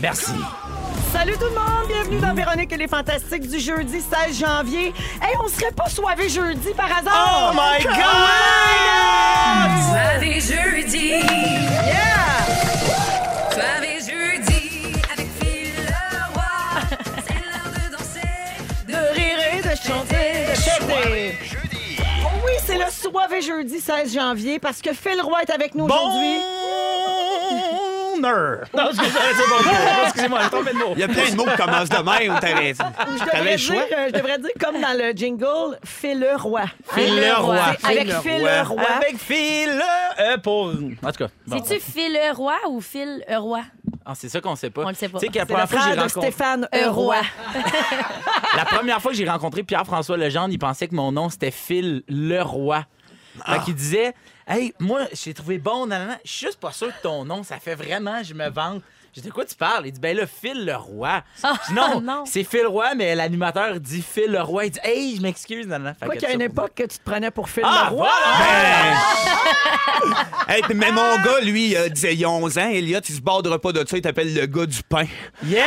Merci. Salut tout le monde, bienvenue dans Véronique et les Fantastiques du jeudi 16 janvier. Hey, on serait pas soivé jeudi par hasard? Oh my God! Soirée jeudi. Yeah! Soirée jeudi avec Phil Leroy. C'est l'heure de danser. De rire et de chanter, de chanter. Oh oui, c'est le soivé jeudi 16 janvier parce que Phil Roy est avec nous aujourd'hui. Bonheur. Non, excusez-moi, c'est bon. Excusez-moi, j'ai trompé de mot. Il y a plein de mots qui commencent de même. T'avais Je t'avais devrais, le choix? dire, euh, je devrais dire comme dans le jingle, Phil le roi. Phil le roi. Avec Phil le roi. le roi. Avec Phil euh, pour. En tout cas. bon. C'est-tu Phil Roy ou Phil Roy? Ah, c'est ça qu'on sait pas. On le sait pas. Tu sais que la le première fois que j'ai rencontré. Stéphane Roy. Roy. La première fois que j'ai rencontré Pierre-François Legendre, il pensait que mon nom c'était Phil Leroy. Fait qu'il disait Hey, moi, j'ai trouvé bon, nanana. Je suis juste pas sûr de ton nom. Ça fait vraiment, je me vante. J'ai dit, de quoi tu parles? Il dit, ben là, Phil Leroy. Ah, Je dis, non, non. c'est Phil Roy, mais l'animateur dit Phil Leroy. Il dit, hey, je m'excuse, nanana. Fait Quoi que qu'il y a une époque que tu te prenais pour Phil Ah, le roi. voilà! Hey, mais mon gars, lui, il disait il y a 11 ans, Elliot, il se bordera pas de ça, il t'appelle le gars du pain. Yeah!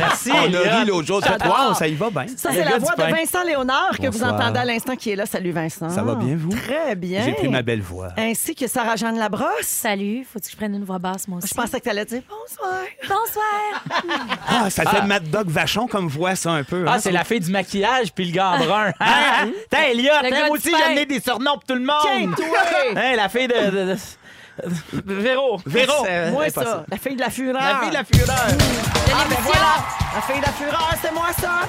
Merci, On a ri l'autre jour, J'adore. wow, ça y va bien. Ça, Le c'est gars la du voix de pain. Vincent Léonard que vous Bonsoir. entendez à l'instant qui est là. Salut Vincent. Ça va bien, vous? Très bien. J'ai pris ma belle voix. Ainsi que Sarah-Jeanne Labrosse. Salut, faut que je prenne une voix basse, moi aussi? Je pensais que tu allais dire bonsoir. Bonsoir. Ah, ça fait Mad Dog Vachon comme voix, ça, un peu. Ah, hein? c'est la fille du maquillage puis le gars brun. Hein? T'as Elliot, gars hein, moi du aussi, j'ai amené des surnoms pour tout le Tiens, monde. toi! Hein, la fille de. de- de- Véro. Véro. C'est- Moi, ça. La fille de la fureur. La fille de la fureur. Ah, ben voilà. La fille de la fureur, c'est moi, ça.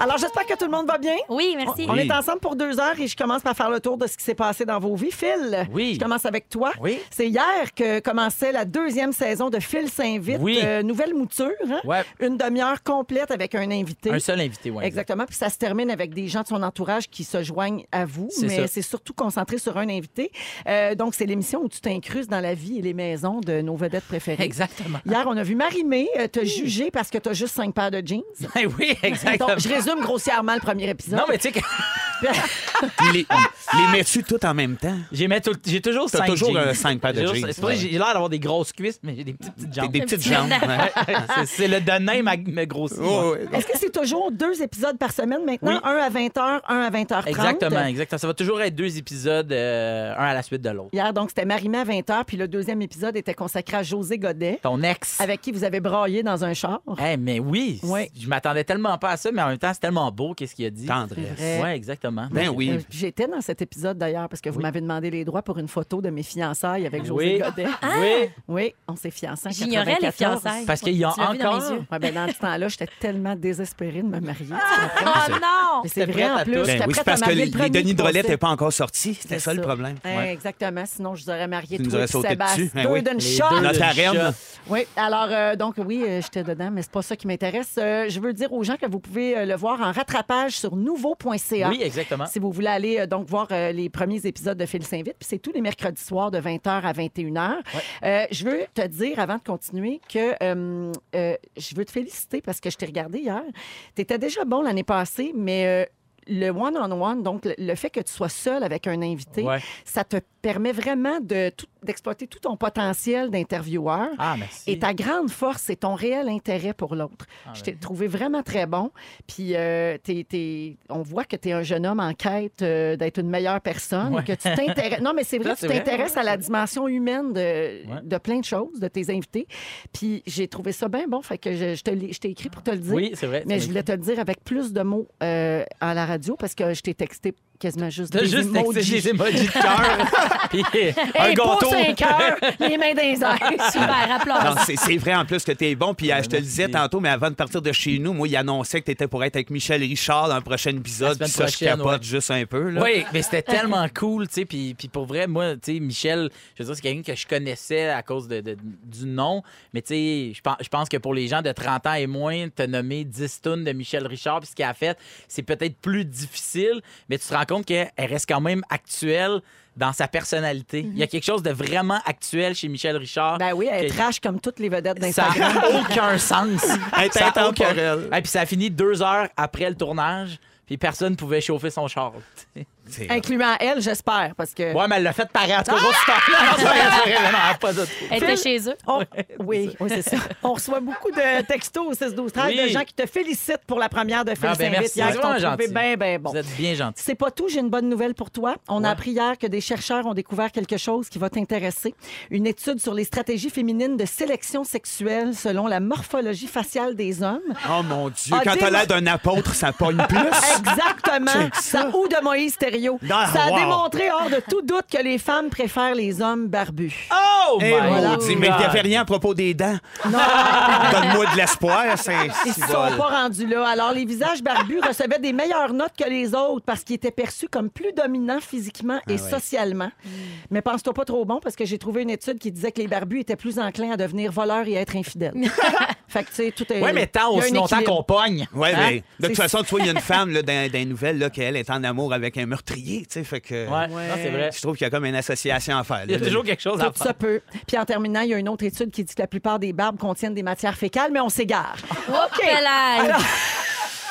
Alors, j'espère que tout le monde va bien. Oui, merci. On Oui. est ensemble pour deux heures et je commence par faire le tour de ce qui s'est passé dans vos vies. Phil, Oui. je commence avec toi. Oui. C'est hier que commençait la deuxième saison de Phil s'invite. Oui. Euh, nouvelle mouture. hein? Ouais. Une demi-heure complète avec un invité. Un seul invité, ouais. Exactement. Puis ça se termine avec des gens de son entourage qui se joignent à vous, mais c'est surtout concentré sur un invité. Euh, donc, c'est l'émission où tu dans la vie et les maisons de nos vedettes préférées. Exactement. Hier, on a vu Marie-Mé euh, te juger parce que tu as juste cinq paires de jeans. Ben oui, exactement. Donc, je résume grossièrement le premier épisode. Non, mais tu sais que Les, les mets-tu tout en même temps? j'ai, mis tout- j'ai toujours T'as cinq toujours, jeans. euh, cinq paires de jeans. C'est pour ça que j'ai l'air d'avoir des grosses cuisses, mais j'ai des petites, petites jambes. des petites petit jambes. ouais. c'est, c'est le donné m'a, m'a grossi. Oh, ouais. Est-ce que c'est toujours deux épisodes par semaine maintenant? Oui. Un à 20h, un à 20h30? Exactement, exactement. Ça va toujours être deux épisodes, euh, un à la suite de l'autre. Hier, donc, c'était Marie-Mé à 20h, puis le deuxième épisode était consacré à José Godet, Ton ex. avec qui vous avez braillé dans un char. Eh, mais oui, Oui. je m'attendais tellement pas à ça, mais en même temps, c'est tellement beau qu'est-ce qu'il a dit. Tendresse. Ouais, exactement. Ben Euh, oui. J'étais dans cet épisode d'ailleurs parce que vous Oui. m'avez demandé les droits pour une photo de mes fiançailles avec José Oui. Godet. Oui, Oui, on s'est fiancés J'ignorais les 94. fiançailles. parce qu'il y a Tu encore. Ouais, ben, dans ce temps-là, j'étais tellement désespérée de me marier. tu Oh non! Mais c'est vrai en plus. Ben oui, parce que les, Denis passait. n'étaient pas encore sortis. C'était ça, le problème. Exactement. Sinon, je vous aurais marié Tu nous toi aurais et sauté Sébastien. dessus. Eh Deux oui. d'une shot. Oui, alors euh, donc oui, euh, j'étais dedans, mais c'est pas ça qui m'intéresse. Euh, je veux dire aux gens que vous pouvez euh, le voir en rattrapage sur nouveau.ca. Oui, exactement. Si vous voulez aller euh, donc voir euh, les premiers épisodes de Phil s'invite, puis c'est tous les mercredis soirs de 20h à 21h. Euh, je veux te dire avant de continuer que je veux te féliciter parce que je t'ai regardé hier. Tu étais déjà bon l'année passée, mais le one-on-one, donc le, le fait que tu sois seul avec un invité, Ouais. ça te permet vraiment de tout- d'exploiter tout ton potentiel d'intervieweur. Ah, merci. Et ta grande force, c'est ton réel intérêt pour l'autre. Ah, je t'ai trouvé vraiment très bon. Puis euh, on voit que tu es un jeune homme en quête euh, d'être une meilleure personne. Ouais. Que tu t'intéresses. Non, mais c'est vrai, Ça, tu t'intéresses à la dimension humaine de, Ouais. de plein de choses, de tes invités. Puis j'ai trouvé ça bien bon. Fait que je, t'ai écrit pour te le dire. Oui, c'est vrai. Mais je voulais te le dire avec plus de mots euh, à la radio parce que je t'ai texté quasiment juste T'as des juste texté emojis. des emojis de cœur. Puis un gâteau. pouce, un cœur, les mains dans les airs. Super, Non, applause. c'est c'est vrai en plus que t'es bon. Puis euh, je te le disais tantôt, mais avant de partir de chez nous, moi, il annonçait que t'étais pour être avec Michel Richard dans un prochain épisode. La Puis ça, je prochaine, capote ouais. juste un peu. Là. Oui, mais c'était tellement cool, tu sais. Puis, puis pour vrai, moi, tu sais, Michel, je veux dire, c'est quelqu'un que je connaissais à cause de, de- du nom. Mais tu sais, je pense, je pense que pour les gens de 30 ans et moins, te nommer 10 tonnes de Michel Richard, puis ce qu'il a fait, c'est peut-être plus difficile. Mais tu te rends compte qu'elle reste quand même actuelle dans sa personnalité. Il y a quelque chose de vraiment actuel chez Michel Richard. Ben oui, elle que- trash comme toutes les vedettes Ça d'Instagram. n'a aucun sens. Ça a aucun-. Et puis ça a fini deux heures après le tournage, puis personne ne pouvait chauffer son char. Incluant elle, j'espère, parce que... Ouais, mais elle l'a fait pareil. En tout cas. Elle était chez eux. On- Oui, oui, c'est ça. On reçoit beaucoup de textos au 6 12 13 Oui. de gens qui te félicitent pour la première de Phil Ah, ben Saint-Vite merci, hier, c'est qui t'ont vraiment trouvé gentil. bien, bien bon. Vous êtes bien gentil. C'est pas tout, j'ai une bonne nouvelle pour toi. On a appris hier que des chercheurs ont découvert quelque chose qui va t'intéresser. Une étude sur les stratégies féminines de sélection sexuelle selon la morphologie faciale des hommes. Oh mon Dieu, Ah, quand t'as dis-moi- l'air d'un apôtre, ça pogne plus. Exactement. Ça. Ou de Moïse Thériault. Ah, ça a wow. démontré hors de tout doute que les femmes préfèrent les hommes barbus. Oh, Eh, my maudit, mais il n'y avait rien à propos des dents. Non, Donne-moi de l'espoir, c'est ils ne sont pas rendus là. Alors, les visages barbus recevaient des meilleures notes que les autres parce qu'ils étaient perçus comme plus dominants physiquement et ouais. socialement. Mais pense-toi pas trop bon parce que j'ai trouvé une étude qui disait que les barbus étaient plus enclins à devenir voleurs et à être infidèles. fait que, tu sais, tout est. Ouais, mais tant aussi longtemps qu'on pogne. Ouais, Hein? mais de toute façon, tu vois, il y a une femme là, dans, dans les nouvelles là, qu'elle est en amour avec un meurtrier, tu sais, fait que Ouais, non, c'est vrai. je trouve qu'il y a comme une association à faire. Il y a toujours quelque chose à Tout faire. ça peut. Puis en terminant, il y a une autre étude qui dit que la plupart des barbes contiennent des matières fécales, mais on s'égare. Là!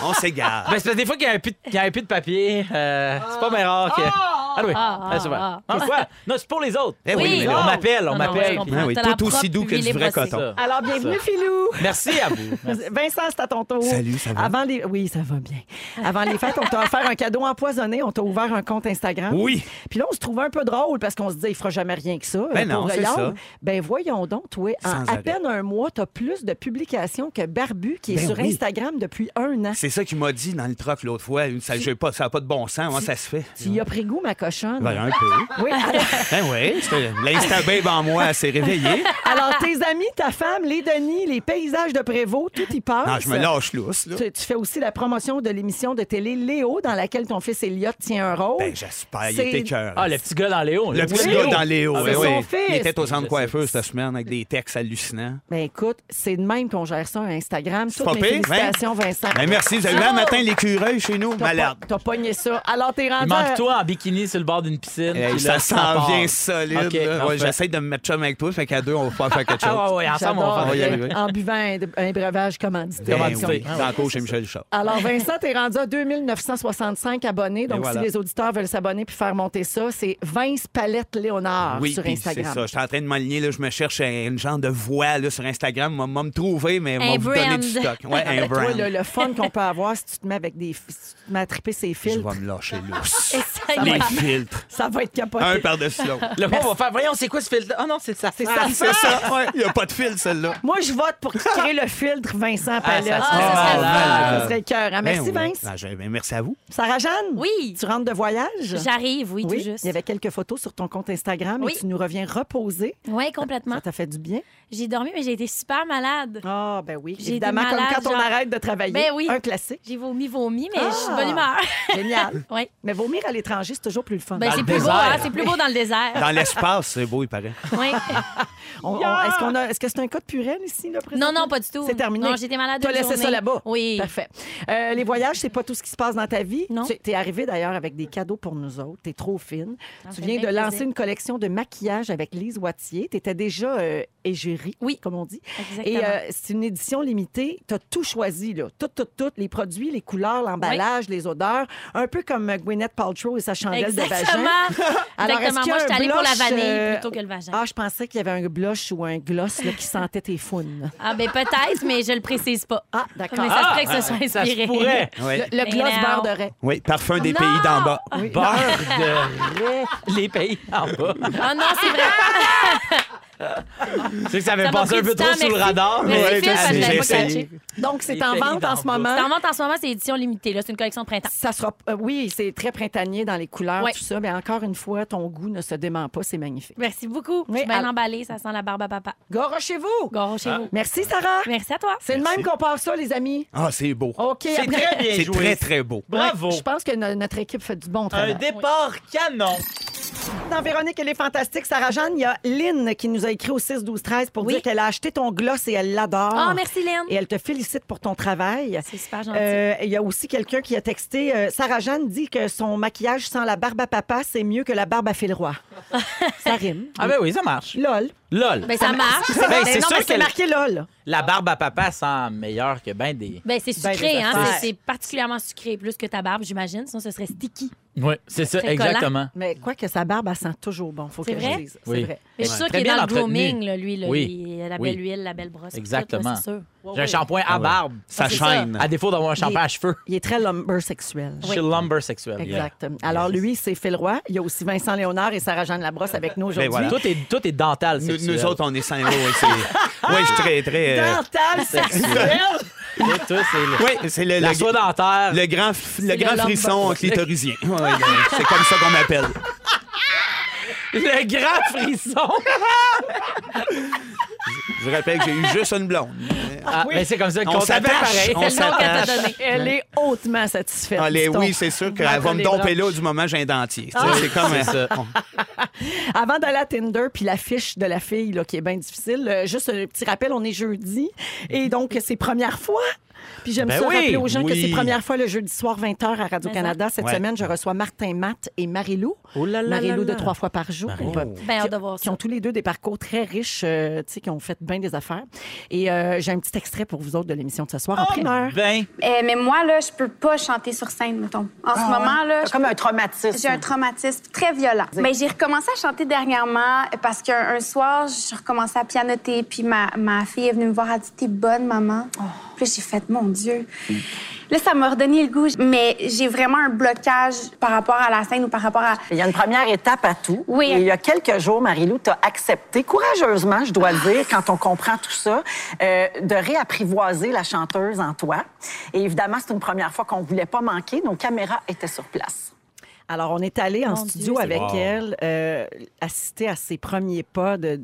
On s'égare. Ben, c'est parce que des fois qu'il y a un puits de, qu'il y a un puits de papier, euh, c'est pas bien rare que. Ah, oui. Ah, Ah, c'est vrai. ah, Non, quoi? Non, c'est pour les autres. Eh oui, Oui. mais On m'appelle, on m'appelle. Ah oui, tout aussi doux que du vrai coton. Alors, bienvenue, Ça. Filou. Merci à vous. Merci. Vincent, c'est à ton tour. Salut, ça va? Avant les... Oui, ça va bien. Avant les fêtes, on t'a offert un cadeau empoisonné. On t'a ouvert un compte Instagram. Oui. Puis là, on se trouvait un peu drôle parce qu'on se disait, il fera jamais rien que ça. Ben non, pour le c'est ça. Ben voyons donc, toi, en à peine un mois, t'as plus de publications que Barbu, qui est Ben sur. Instagram depuis un an. C'est ça qu'il m'a dit dans le truck l'autre fois. Ça n'a pas, ça a pas de bon sens. Comment ça se fait? Tu y as pris goût, ma cochonne. Ben, un peu. Oui, alors, Ben oui, c'était- l'Insta-babe en moi s'est réveillée. alors, tes amis, ta femme, les Denis, les paysages de Prévost, tout y passe. Non, je me lâche lousse, là. Tu, tu fais aussi la promotion de l'émission de télé Léo, dans laquelle ton fils Elliot tient un rôle. Ben, j'espère. Il était cœur. Ah, le petit gars dans Léo. Le petit gars dans Léo. Ah, oui, son fils. Il était au centre coiffeur cette semaine avec des textes hallucinants. Ben écoute, c'est de même qu'on gère ça à Instagram. Toutes pas mes pire, félicitations, Vincent. Ben, merci. Vous avez vu un matin l'écureuil chez nous? T'as Malade. pas- T'as pogné ça. Alors, t'es Il rendu. à- manque toi en bikini sur le bord d'une piscine. Hey, puis ça là, s'en vient solide. OK, là. parfait. Ouais, J'essaie de me mettre chum avec toi, fait qu'à deux, on va pouvoir faire quelque chose. Ah, ouais, ensemble, on va faire y des- arriver. En buvant un, un breuvage commandité. Ben Commandité. oui, Ah, dans le cours chez Michel Richard. Alors, Vincent, t'es rendu à 2965 abonnés. Donc, voilà. si les auditeurs veulent s'abonner puis faire monter ça, c'est Vince Palette Léonard Oui, sur puis c'est Instagram. ça. Je suis en train de m'aligner. là. Je me cherche un- une genre de voix là, sur Instagram. Moi, me trouver, mais Un moi, vous donner brand. du stock. Ouais, un Ben, toi, brand. le, le fun qu'on peut avoir si tu te mets avec des. Si tu te mets à triper ses Je filtres, vais me lâcher lousse. Essaye. Les ça va être capoté. Un par-dessus l'autre. Le monde va faire, voyons, c'est quoi ce filtre? Ah non, c'est ça. C'est Ah, ça. C'est ça. Ouais, Il n'y a pas de fil, celle-là. Moi, je vote pour créer le filtre Vincent Palette. ça serait Ah, malade. ça serait le cœur. Merci, Ben oui. Vince. Ben, je- ben, merci à vous. Sarah-Jeanne? Oui, Tu rentres de voyage? j'arrive, oui, Oui, tout juste. il y avait quelques photos sur ton compte Instagram Oui. et tu nous reviens reposer. Oui, complètement. Ça t'a fait du bien? J'ai dormi, mais j'ai été super malade. Ah, ben oui. J'ai Évidemment, été comme malade, quand on genre- arrête de travailler. Ben oui. Un classique. J'ai vomi, vomi, mais je suis de Ah. bonne humeur. Génial. oui. Mais vomir à l'étranger, c'est toujours plus le fun. Ben, Dans c'est plus beau, hein? C'est plus beau dans le désert. Dans l'espace, c'est beau, il paraît. Oui. On- on- est-ce, qu'on a- est-ce que c'est un cas de purée ici, là, Non, présentement? non, pas du tout. C'est terminé. Non, j'étais malade Tu as une laissé ça là-bas? Oui. Parfait. Euh, les voyages, c'est pas tout ce qui se passe dans ta vie. Non. Tu es arrivée d'ailleurs avec des cadeaux pour nous autres. Tu es trop fine. Ça tu fait viens de bien lancer plaisir. une collection de maquillage avec Lise Wattier. Tu étais déjà euh, égérie, Oui. comme on dit. Exactement. Et euh, c'est une édition limitée. Tu as tout choisi, là. Tout, tout, tout. Les produits, les couleurs, l'emballage, les odeurs. Un peu comme Gwyneth Paltrow et sa chandelle de vagin. Exactement. Alors, Exactement. Moi, j'étais allée pour la vanille euh, plutôt que le vagin. Ah, je pensais qu'il y avait un blush ou un gloss là, qui sentait tes founes. Ah, ben peut-être, mais je le précise pas. Ah, d'accord. Mais ça se pourrait que ce soit Ça inspiré. se pourrait. Oui. Le, gloss non. beurre de raie. Oui, parfum des Non! pays d'en bas. Beurre de raie, les pays en bas. Ah non, c'est vrai. Tu sais que ça avait Ça m'a passé un pris peu du trop temps, sous le merci. radar. Merci, mais- Phil, parce que j'ai je l'avais pas essayé. catché. Donc, c'est en vente en ce moment. C'est en vente en ce moment, c'est édition limitée. là. C'est une collection de printemps. Ça sera, euh, oui, c'est très printanier dans les couleurs, Ouais. tout ça. Mais encore une fois, ton goût ne se dément pas. C'est magnifique. Merci beaucoup. Oui, je suis bien alors- emballée. Ça sent la barbe à papa. Gare chez vous. Garo chez vous. Merci, Sarah. Merci à toi. C'est le même qu'on passe ça, les amis. Ah, c'est beau. OK. C'est après- très bien C'est joué. très, très beau. Bravo. Je pense que no- notre équipe fait du bon Un travail. départ canon. Dans Véronique, elle est fantastique. Sarah-Jeanne, il y a Lynn qui nous a écrit au 6 12 13 pour Oui. dire qu'elle a acheté ton gloss et elle l'adore. Ah, merci, Lynn. Et elle te félicite pour ton travail. C'est super gentil. Euh, Il y a aussi quelqu'un qui a texté. euh, Sarah-Jeanne dit que son maquillage sans la barbe à papa, c'est mieux que la barbe à fil roi. ça rime. Ah ben oui, ça marche. LOL. LOL. Ben, ça marche. Ben, Ben c'est non, sûr mais c'est que marqué LOL. la barbe à papa sent meilleur que ben des... Ben, c'est Ben, sucré, des hein. affaires. C'est- C'est particulièrement sucré, plus que ta barbe, j'imagine. Sinon, ce serait sticky. Oui, c'est ça, Très collant. exactement. Mais quoi que sa barbe, elle sent toujours bon, faut C'est que vrai? je dise. C'est Oui. vrai. Mais je suis Ouais. sûre Très qu'il est bien dans le entretenu. grooming, là, lui. Là, Oui. lui, la Oui. belle huile, la belle brosse. tout Exactement. c'est sûr. J'ai un shampoing à ouais. barbe. Ah, Ça chaîne. À défaut d'avoir un shampoing à cheveux. Il est très lumber sexuel. Je suis lumber sexuel. Exact. Alors, lui, c'est Phil Roy. Il y a aussi Vincent Léonard et Sarah-Jeanne Labrosse avec nous aujourd'hui. voilà. Tout est, tout est dental Nous, sexuel. nous autres, on est sains. Oui, je suis très, très. euh, Dental sexuel! Le- Oui, c'est le, la le- soie dentaire. le grand, le le grand lumber. frisson clitorisien. Ouais, le- c'est comme ça qu'on m'appelle. Le grand frisson. Je vous rappelle que j'ai eu juste une blonde. Ah, mais c'est comme ça On qu'on s'attache, on s'attache. Elle est hautement satisfaite. Allez, dit-on. oui, c'est sûr qu'elle va me les domper là du moment que j'ai un dentier. Ah. C'est comme. Euh, ça. Avant d'aller à Tinder, puis la fiche de la fille, là, qui est bien difficile, euh, juste un petit rappel, on est jeudi. Et donc, c'est première fois. Puis j'aime Ben ça oui, rappeler aux gens que c'est première fois le jeudi soir 20h à Radio-Canada. Cette Ouais. semaine, je reçois Martin Matt et Marie-Lou. Oh Marie-Lou de trois fois par jour. Bah, Ben, qui- hâte de voir qui ont tous les deux des parcours très riches, euh, tu sais, qui ont fait bien des affaires. Et euh, j'ai un petit extrait pour vous autres de l'émission de ce soir en primeur. Ben, Euh, mais moi, là, je peux pas chanter sur scène, mettons. En ce moment, là, je- Comme un traumatisme. j'ai un traumatisme très violent. Mais j'ai recommencé à chanter dernièrement parce qu'un un soir, j'ai recommencé à pianoter, puis ma, ma fille est venue me voir, elle a dit T'es bonne, maman. Puis j'ai fait Mon Dieu. Là, ça m'a redonné le goût, mais j'ai vraiment un blocage par rapport à la scène ou par rapport à. Il y a une première étape à tout. Oui. Et il y a quelques jours, Marie-Lou, tu as accepté, courageusement, je dois le dire, quand on comprend tout ça, euh, de réapprivoiser la chanteuse en toi. Et évidemment, c'est une première fois qu'on voulait pas manquer. Nos caméras étaient sur place. Alors, on est allé en Mon studio Dieu, avec Wow. elle, euh, assister à ses premiers pas de,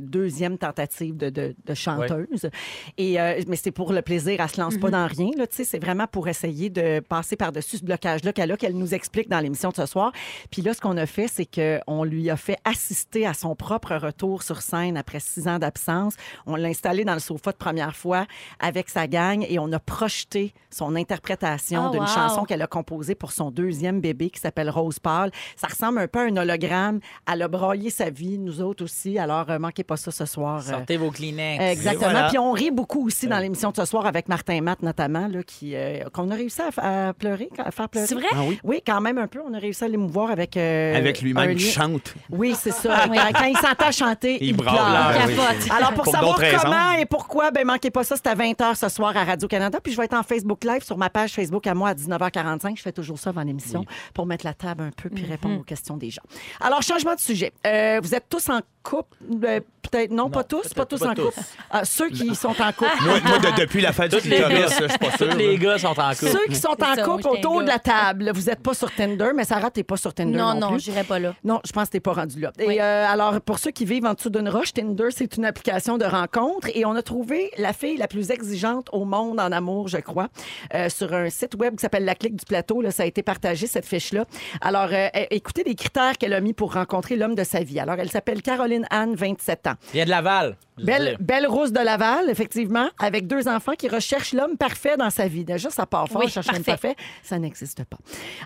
deuxième tentative de, de- de chanteuse. Et, euh, mais c'est pour le plaisir, elle se lance pas dans rien. C'est vraiment pour essayer de passer par-dessus ce blocage-là qu'elle a, qu'elle nous explique dans l'émission de ce soir. Puis là, ce qu'on a fait, c'est qu'on lui a fait assister à son propre retour sur scène après six ans d'absence. On l'a installé dans le sofa de première fois avec sa gang et on a projeté son interprétation Oh, d'une wow. chanson qu'elle a composée pour son deuxième bébé qui s'appelle Rose Pâle. Ça ressemble un peu à un hologramme. Elle a braillé sa vie, nous autres aussi. Alors, euh, manquez pas ça ce soir. euh, sortez vos Kleenex. Exactement. Et voilà. Puis on rit beaucoup aussi dans l'émission de ce soir avec Martin Matt notamment, là, qui euh, qu'on a réussi à, pleurer, à faire pleurer. C'est vrai? Ah oui? Oui, quand même un peu. On a réussi à l'émouvoir avec euh, Avec lui-même qui lien- chante. Oui, c'est ça. Quand, quand il s'entend chanter, il, Il pleure. braille. Il oui. capote. Alors, pour, Pour savoir comment et pourquoi, ben manquez pas ça, c'est à 20h ce soir à Radio-Canada. Puis je vais être en Facebook Live sur ma page Facebook à moi à 19h45. Je fais toujours ça avant l'émission pour mettre la table un peu puis répondre aux questions des gens. Alors, changement de sujet. Euh, vous êtes tous en couple? Euh, peut-être non, pas tous, pas tous pas en couple. Ah, ceux qui sont en couple. Moi, moi, de- depuis la fête du Tous les clitoris, je suis pas sûr. tous les gars sont en couple. Ceux qui sont C'est en ça, moi, couple j'étais un autour de gars. la table, vous n'êtes pas sur Tinder, mais Sarah, t'es pas sur Tinder non, Non, non, plus. j'irai pas là. Non, je pense que t'es pas rendu là. Oui. Et euh, alors, pour ceux qui vivent en dessous d'une roche, Tinder, c'est une application de rencontre et on a trouvé la fille la plus exigeante au monde en amour, je crois, euh, sur un site web qui s'appelle La Clique du Plateau. Là, ça a été partagé, cette fiche-là. Alors, euh, é- écoutez les critères qu'elle a mis pour rencontrer l'homme de sa vie. Alors, elle s'appelle Caroline Anne, 27 ans. Il y a de Laval. Belle, belle rousse de Laval, effectivement, avec deux enfants qui recherchent l'homme parfait dans sa vie. Déjà, ça part fort, Oui, chercher l'homme parfait. parfait. Ça n'existe pas.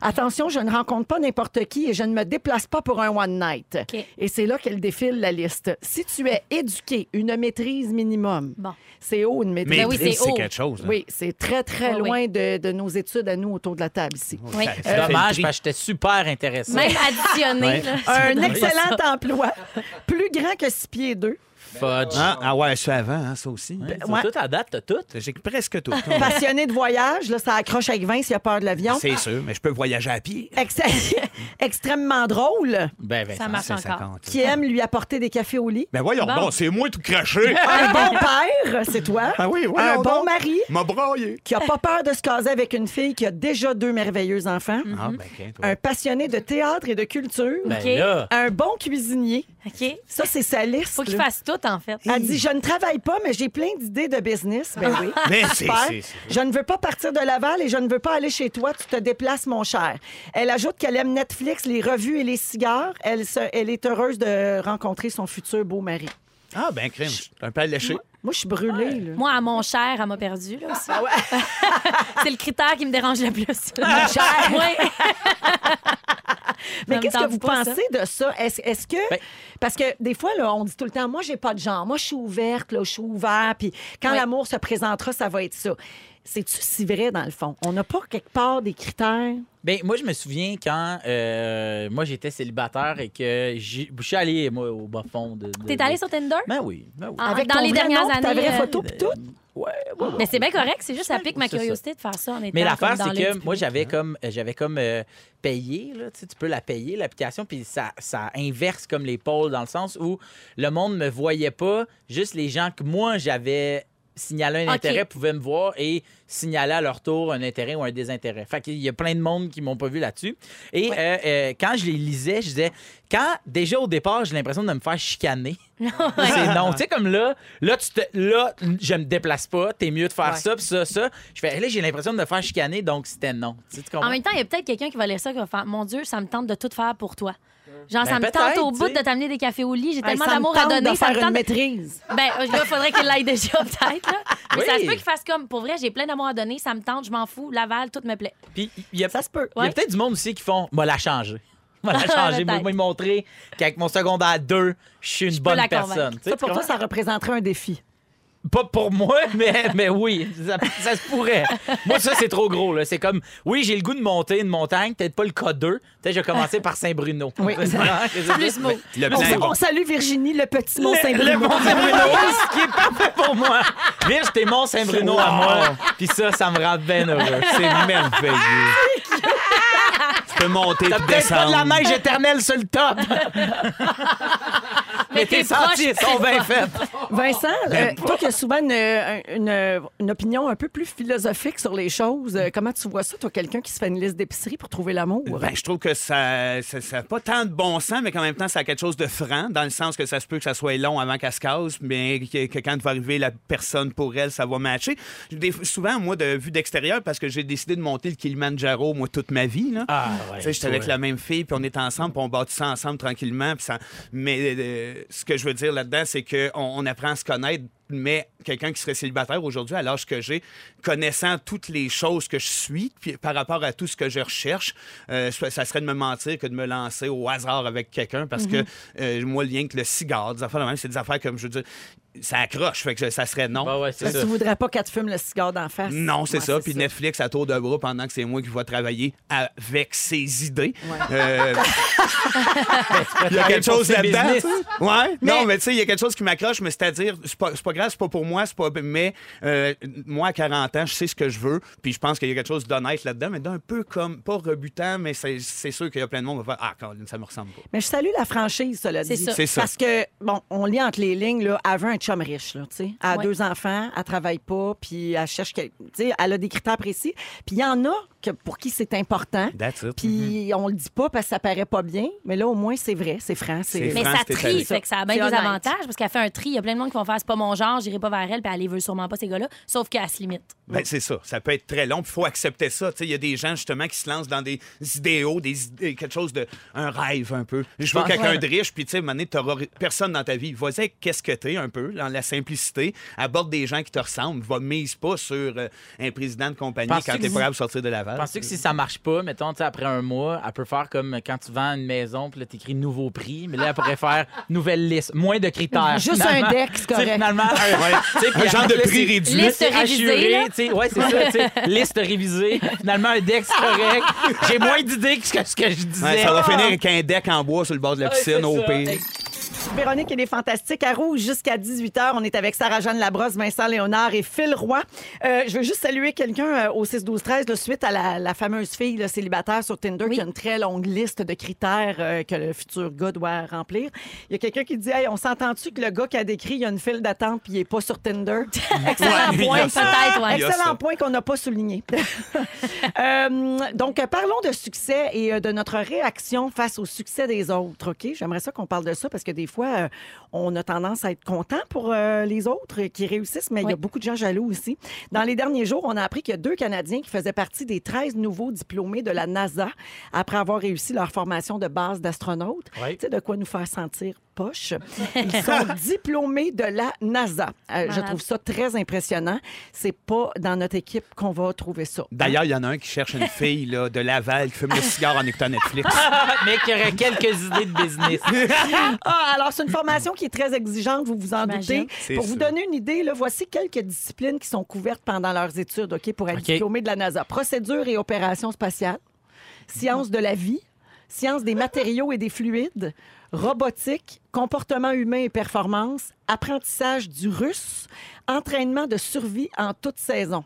Attention, je ne rencontre pas n'importe qui et je ne me déplace pas pour un one night. Et c'est là qu'elle défile la liste. Si tu es éduqué, une maîtrise minimum, Bon. c'est haut une maîtrise. Mais Ben oui, c'est quelque chose. là. Oui, c'est très, très Oui, oui. loin de, de nos études à nous autour de la table ici. Oui. C'est le dommage parce que j'étais super intéressé. Même additionné. Ouais. Un excellent emploi, plus grand que six pieds deux, Fudge. Hein? Ah ouais, je suis avant, hein, ça aussi. Ouais, ouais. Tout à date, t'as tout. J'ai presque tout. passionné de voyage, là, ça accroche avec Vince, il a peur de l'avion. C'est sûr, mais je peux voyager à pied. Ex- extrêmement drôle, Ben, ben, Ça marche encore. compte. qui aime lui apporter des cafés au lit. Ben voyons Bon. donc, c'est moi tout craché. Un bon père, c'est toi. Ah oui, Un voyons bon mari M'a qui a pas peur de se caser avec une fille qui a déjà deux merveilleux enfants. Ah, ben, ok, toi. Un passionné de théâtre et de culture. ben là. Un bon cuisinier. OK? Ça, c'est sa liste. Faut qu'il là. fasse tout, en fait. Elle dit Je ne travaille pas, mais j'ai plein d'idées de business. Ben oui. Mais c'est. Super. c'est- c'est- Je ne veux pas partir de Laval et je ne veux pas aller chez toi. Tu te déplaces, mon cher. Elle ajoute qu'elle aime Netflix, les revues et les cigares. Elle, se- elle est heureuse de rencontrer son futur beau mari. Ah, ben, crème. je suis Un peu alléché. Moi, je suis brûlée. là. Moi, à mon cher, elle m'a perdu, là, aussi. Ah ouais. C'est le critère qui me dérange le plus. Mon cher. Oui. Mais qu'est-ce que vous ça. pensez de ça? Est-ce que. Ben- parce que des fois, là, on dit tout le temps, moi, j'ai pas de genre. Moi, je suis ouverte, là, je suis ouvert. Puis quand Oui. l'amour se présentera, ça va être ça. C'est-tu si vrai, dans le fond? On n'a pas quelque part des critères? Ben, moi, je me souviens quand euh, moi j'étais célibataire et que j'ai- je suis allé moi, au bas fond de. de- T'es de- allé sur Tinder? Ben oui. Ben oui. Ah, Avec dans ton les vrai dernières nom, puis ta années, vraie euh, photo, puis tout? Ouais, ouais, ouais. Mais c'est bien correct, c'est juste ça pique ma ça. curiosité de faire ça en étant Mais l'affaire, c'est que moi, j'avais comme, euh, j'avais comme euh, payé, là, tu sais, tu peux la payer, l'application, puis ça, ça inverse comme les pôles dans le sens où le monde me voyait pas, juste les gens que moi, j'avais signalé un intérêt pouvaient me voir et signaler à leur tour un intérêt ou un désintérêt. Fait qu'il y a plein de monde qui m'ont pas vu là-dessus. Et euh, euh, quand je les lisais, je disais, quand déjà au départ, j'ai l'impression de me faire chicaner. c'est non. Tu sais, comme là, là, tu te, là, je me déplace pas, t'es mieux de faire Ouais. ça, ça, ça. Je fais, là, j'ai l'impression de me faire chicaner, donc c'était non. Tu sais, tu comprends? En même temps, il y a peut-être quelqu'un qui va lire ça qui va faire Mon Dieu, ça me tente de tout faire pour toi. Genre, Ben, ça me tente au bout de t'amener des cafés au lit. J'ai tellement ça me d'amour à tente donner. de ça faire me une tente. maîtrise. Ben, il faudrait qu'il l'aille déjà, peut-être. là. Mais ça se peut qu'il fasse comme, pour vrai, j'ai plein d'amour à donner, ça me tente, je m'en fous, Laval, tout me plaît. Puis il y a, Ça se peut. il y a peut-être du monde aussi qui font, moi, la changer. Moi, la changer. Moi, moi, montrer qu'avec mon secondaire 2, je suis une bonne personne. Ça, pour toi, ça représenterait un défi. Pas pour moi, mais, mais oui, ça, ça se pourrait. Moi, ça, c'est trop gros. là. C'est comme, oui, j'ai le goût de monter une montagne, peut-être pas le K2. Peut-être je vais commencer par Saint-Bruno. Oui. Plus. Le On, salue Virginie, le petit mot Le, le Saint-Bruno. Mont Saint-Bruno, ce qui est parfait pour moi. Virge, t'es Mont Saint-Bruno à moi. Puis ça, ça me rend bien heureux. C'est merveilleux. tu peux monter puis peut-être pas de la descendre. neige éternelle sur le top. Mais tes t'es sentiers sont c'est bien pas. faits. Vincent, euh, toi qui as souvent une, une- une opinion un peu plus philosophique sur les choses, euh, comment tu vois ça, toi, quelqu'un qui se fait une liste d'épicerie pour trouver l'amour? Ben, je trouve que ça ça ça a pas tant de bon sens, mais qu'en même temps, ça a quelque chose de franc, dans le sens que ça se peut que ça soit long avant qu'elle se casse, mais que, que quand va arriver la personne pour elle, ça va matcher. Des- souvent, moi, de vue d'extérieur, parce que j'ai décidé de monter le Kilimanjaro, moi, toute ma vie, là. Ah, ouais. Tu sais, j'étais avec la même fille, puis on est ensemble, puis on bâtit ça ensemble tranquillement. puis ça... Mais euh, ce que je veux dire là-dedans, c'est qu'on on apprend à se connaître. Mais quelqu'un qui serait célibataire aujourd'hui, à l'âge que j'ai, connaissant toutes les choses que je suis, puis par rapport à tout ce que je recherche, euh, ça serait de me mentir que de me lancer au hasard avec quelqu'un parce que euh, moi, le lien que le cigare, des affaires de même, c'est des affaires comme je veux dire, ça accroche, fait que ça serait non. Bah ouais, ça. tu voudrais pas qu'elle te fume le cigare d'en face? Non, c'est Ouais, ça. Puis Netflix à tour de bras pendant que c'est moi qui vais travailler avec ses idées. Euh, il y a quelque chose là-dedans. Ouais. Non, mais tu sais, il y a quelque chose qui m'accroche, mais c'est-à-dire, c'est pas, pas grave, c'est pas pour moi, c'est pas. Mais euh, moi, à 40 ans, je sais ce que je veux, puis je pense qu'il y a quelque chose d'honnête là-dedans, mais d'un peu comme, pas rebutant, mais c'est c'est sûr qu'il y a plein de monde qui va faire Ah, Colin, ça me ressemble pas. Mais je salue la franchise, cela C'est dit. ça. C'est ça. Parce que, bon, on lit entre les lignes, là, elle veut un chum riche, là, tu sais. Elle a Ouais. deux enfants, elle travaille pas, puis elle cherche... Tu sais, elle a des critères précis. Puis il y en a que, pour qui c'est important. Puis on le dit pas parce que ça paraît pas bien, mais là, au moins, c'est vrai, c'est franc. C'est Mais France, ça trie, fait que ça a bien des honnête. avantages parce qu'elle fait un tri. Il y a plein de monde qui vont faire c'est pas mon genre, j'irai pas vers elle, puis elle les veut sûrement pas ces gars-là, sauf qu'elle se limite. Ben, c'est ça. Ça peut être très long. Il faut accepter ça. Tu sais, Il y a des gens, justement, qui se lancent dans des idéaux, des idées, quelque chose de. un rêve un peu. Je veux quelqu'un de riche, puis tu sais, à un moment donné, t'auras personne dans ta vie. Vas-y avec qu'est-ce que t'es un peu, dans la simplicité. Aborde des gens qui te ressemblent. Va mise pas sur euh, un président de compagnie Penses-tu quand que t'es pas capable de sortir de Laval. Penses-tu que si ça marche pas, mettons, tu sais, après un mois, elle peut faire comme quand tu vends une maison, puis là, t'écris nouveau prix, mais là, elle pourrait faire nouvelle liste, moins de critères. Juste finalement. un deck, c'est Tu sais, correct. Finalement, un, tu sais, puis Un genre après, de là, prix c'est- réduit. Liste c'est révisée, assuré, là. tu sais, ouais, c'est ça, tu sais, liste révisée. Finalement, un deck, c'est correct. J'ai moins d'idées que ce que, ce que je disais. Ouais, ça va finir avec un deck en bois sur le bord de la piscine, au pire. Véronique et les Fantastiques à Rouge jusqu'à 18h. On est avec Sarah-Jeanne Labrosse, Vincent Léonard et Phil Roy. Euh, je veux juste saluer quelqu'un euh, au 6-12-13 là, suite à la, la fameuse fille là, célibataire sur Tinder Oui. qui a une très longue liste de critères euh, que le futur gars doit remplir. Il y a quelqu'un qui dit hey, on s'entend-tu que le gars qui a décrit, il y a une file d'attente puis il n'est pas sur Tinder? Excellent Ouais, il point. Peut-être, ouais. Il Excellent point qu'on n'a pas souligné. Euh, donc, parlons de succès et euh, de notre réaction face au succès des autres. OK? J'aimerais ça qu'on parle de ça parce que des fois, euh, on a tendance à être content pour euh, les autres qui réussissent, mais il y a beaucoup de gens jaloux aussi. Dans les derniers jours, on a appris qu'il y a deux Canadiens qui faisaient partie des 13 nouveaux diplômés de la NASA après avoir réussi leur formation de base d'astronaute. Oui. Tu sais, de quoi nous faire sentir poche. Ils sont diplômés de la NASA. Euh, je trouve ça très impressionnant. C'est pas dans notre équipe qu'on va trouver ça. D'ailleurs, il y en a un qui cherche une fille là, de Laval qui fume le cigare en écoutant Netflix. Mais qui aurait quelques idées de business. Ah, alors, c'est une formation qui est très exigeante, vous vous en doutez. Pour vous donner une idée, là, voici quelques disciplines qui sont couvertes pendant leurs études OK, pour être OK. diplômés de la NASA. Procédure et opérations spatiales, sciences de la vie, sciences des matériaux et des fluides, robotique, comportement humain et performance, apprentissage du russe, entraînement de survie en toute saison.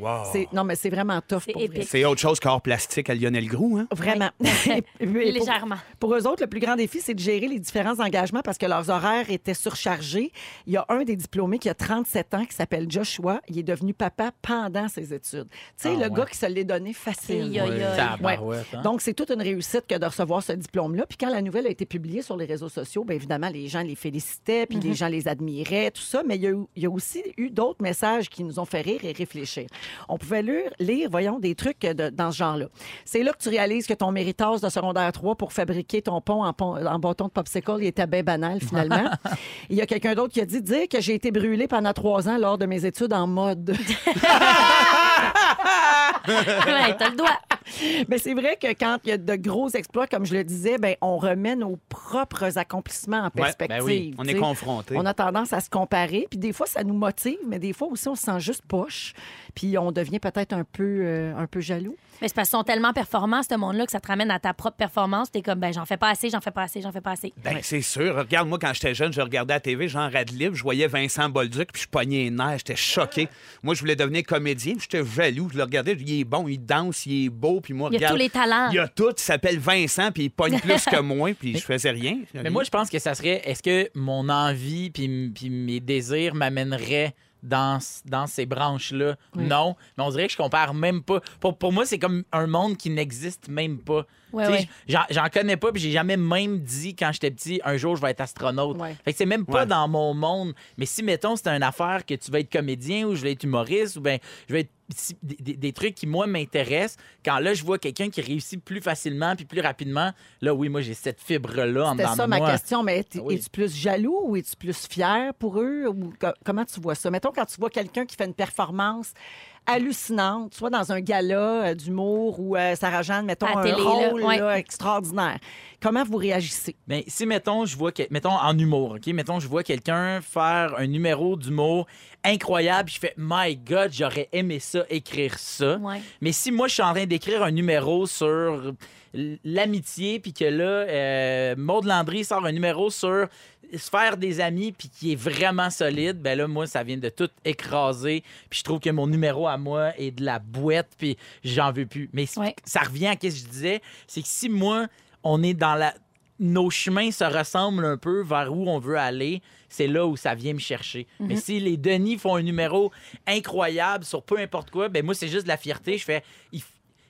Wow. Non, mais c'est vraiment tough C'est pour vrai. épique. C'est autre chose qu'hors plastique à Lionel Groux. Hein? Vraiment. Et Légèrement. Pour eux autres, le plus grand défi, c'est de gérer les différents engagements parce que leurs horaires étaient surchargés. Il y a un des diplômés qui a 37 ans qui s'appelle Joshua. Il est devenu papa pendant ses études. Tu sais, Ah, le ouais. gars qui se l'est donné facile. yo-yo. Tabarouette, hein? Donc, c'est toute une réussite que de recevoir ce diplôme-là. Puis quand la nouvelle a été publiée sur les réseaux sociaux, bien évidemment, les gens les félicitaient, puis les gens les admiraient, tout ça. Mais il y a, eu- il y a aussi eu d'autres messages qui nous ont fait rire et réfléchir. On pouvait lire, lire voyons, des trucs de- dans ce genre-là. C'est là que tu réalises que ton méritage de secondaire 3 pour fabriquer ton pont en, pont- en bâton de popsicle, il était bien banal, finalement. il y a quelqu'un d'autre qui a dit dire que j'ai été brûlé pendant trois ans lors de mes études en mode. Ouais, t'as le doigt. Mais c'est vrai que quand il y a de gros exploits, comme je le disais, ben, on remet nos propres accomplissements en perspective. ben oui, On est confronté. On a tendance à se comparer, puis des fois, ça nous motive, mais des fois aussi, on se sent juste poche, puis on devient peut-être un peu, euh, un peu jaloux. Mais c'est parce qu'ils sont tellement performants, ce monde-là, que ça te ramène à ta propre performance. T'es comme, ben, j'en fais pas assez, j'en fais pas assez, j'en fais pas assez. Ben, c'est sûr. Regarde, moi, quand j'étais jeune, je regardais à la TV, Jean Radlib, je voyais Vincent Bolduc, puis je pognais les nerfs, j'étais choqué. Moi, je voulais devenir comédien, puis j'étais jaloux. Je le regardais, il est bon, il danse, il est beau, puis moi, Il y a regarde. tous les talents. Il y a tout, il s'appelle Vincent, puis il pogne plus que moi, puis je faisais rien. Mais moi, je pense que ça serait est-ce que mon envie puis, puis mes désirs m'amèneraient dans, dans ces branches-là? Non. Mais on dirait que je compare même pas. Pour, pour moi, c'est comme un monde qui n'existe même pas. Ouais, Tu sais, ouais. J'en, connais pas, puis j'ai jamais même dit quand j'étais petit, un jour je vais être astronaute. Ouais. Fait que c'est même pas Ouais. dans mon monde. Mais si, mettons, c'est une affaire que tu vas être comédien ou je vais être humoriste ou ben je vais être des, des- des trucs qui, moi, m'intéressent, quand là, je vois quelqu'un qui réussit plus facilement puis plus rapidement, là, oui, moi, j'ai cette fibre-là en dedans ça de ma moi. question, mais Ah oui. es-tu plus jaloux ou es-tu plus fier pour eux? Ou co- comment tu vois ça? Mettons, quand tu vois quelqu'un qui fait une performance hallucinante, soit dans un gala euh, d'humour ou euh, Sarah Jeanne, mettons, À un télé, là, rôle ouais. là, extraordinaire. Comment vous réagissez? Mais si, mettons, je vois, que- mettons, en humour, OK? Mettons, je vois quelqu'un faire un numéro d'humour incroyable, je fais, My God, j'aurais aimé ça, écrire ça. Ouais. Mais si moi, je suis en train d'écrire un numéro sur l'amitié, puis que là, euh, Maud Landry sort un numéro sur se faire des amis, puis qui est vraiment solide, ben là, moi, ça vient de tout écraser. Puis je trouve que mon numéro à moi est de la boîte, puis j'en veux plus. Mais Ouais. ça revient à ce que je disais, c'est que si moi, on est dans la... Nos chemins se ressemblent un peu vers où on veut aller, c'est là où ça vient me chercher. Mais si les Denis font un numéro incroyable sur peu importe quoi, ben moi, c'est juste de la fierté. Je fais...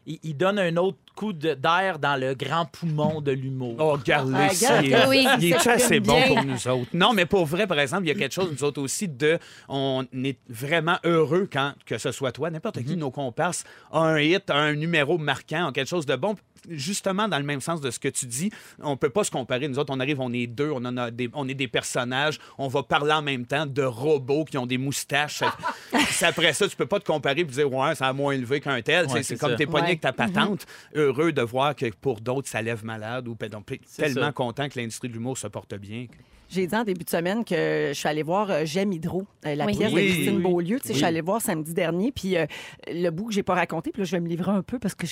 ils donnent un autre coup d'air dans le grand poumon de l'humour. Oh, regarde-le, Ah, regarde, Il est- oui. il est assez bon bien. pour nous autres. Non, mais pour vrai, par exemple, il y a quelque chose, nous autres aussi, de. On est vraiment heureux quand, que ce soit toi, n'importe qui, nos comparses, a un hit, a un numéro marquant, a quelque chose de bon. Justement, dans le même sens de ce que tu dis, on peut pas se comparer. Nous autres, on arrive, on est deux, on, en a des, on est des personnages, on va parler en même temps de robots qui ont des moustaches. C'est après ça, tu peux pas te comparer et dire, ouais, ça a moins élevé qu'un tel. Ouais, C'est- comme ça. t'es pogné Ouais. avec ta patente. Heureux de voir que pour d'autres, ça lève malade ou donc, tellement ça. content que l'industrie de l'humour se porte bien. J'ai dit en début de semaine que je suis allée voir euh, J'aime Hydro, euh, la Oui. pièce Oui, de Christine. Beaulieu. Tu sais, Je suis allée voir samedi dernier, puis euh, le bout que j'ai pas raconté, puis là, je vais me livrer un peu parce que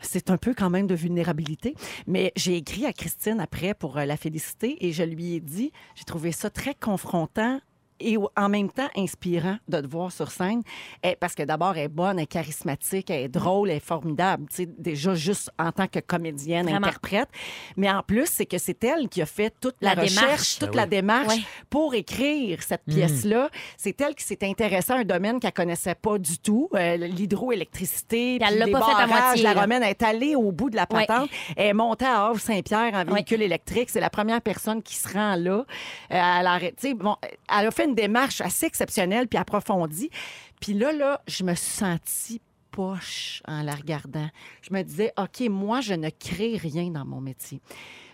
c'est un peu quand même de vulnérabilité. Mais j'ai écrit à Christine après pour la féliciter et je lui ai dit, j'ai trouvé ça très confrontant et en même temps inspirant de te voir sur scène. Eh, parce que d'abord, elle est bonne, elle est charismatique, elle est drôle, elle est formidable. Tu sais, déjà, juste en tant que comédienne, Vraiment. interprète. Mais en plus, c'est que c'est elle qui a fait toute la, La recherche, démarche. toute Ah la oui. démarche Ouais. pour écrire cette Mm. pièce-là. C'est elle qui s'est intéressée à un domaine qu'elle connaissait pas du tout, euh, l'hydroélectricité. Puis elle l'a les pas fait à barrages. moitié, La là. romaine est allée au bout de la patente. Elle est montée à Havre-Saint-Pierre en véhicule électrique. C'est la première personne qui se rend là. Euh, elle, a, tu sais, bon, elle a fait une démarche assez exceptionnelle puis approfondie. Puis là, là, je me suis sentie poche en la regardant. Je me disais, OK, moi, je ne crée rien dans mon métier.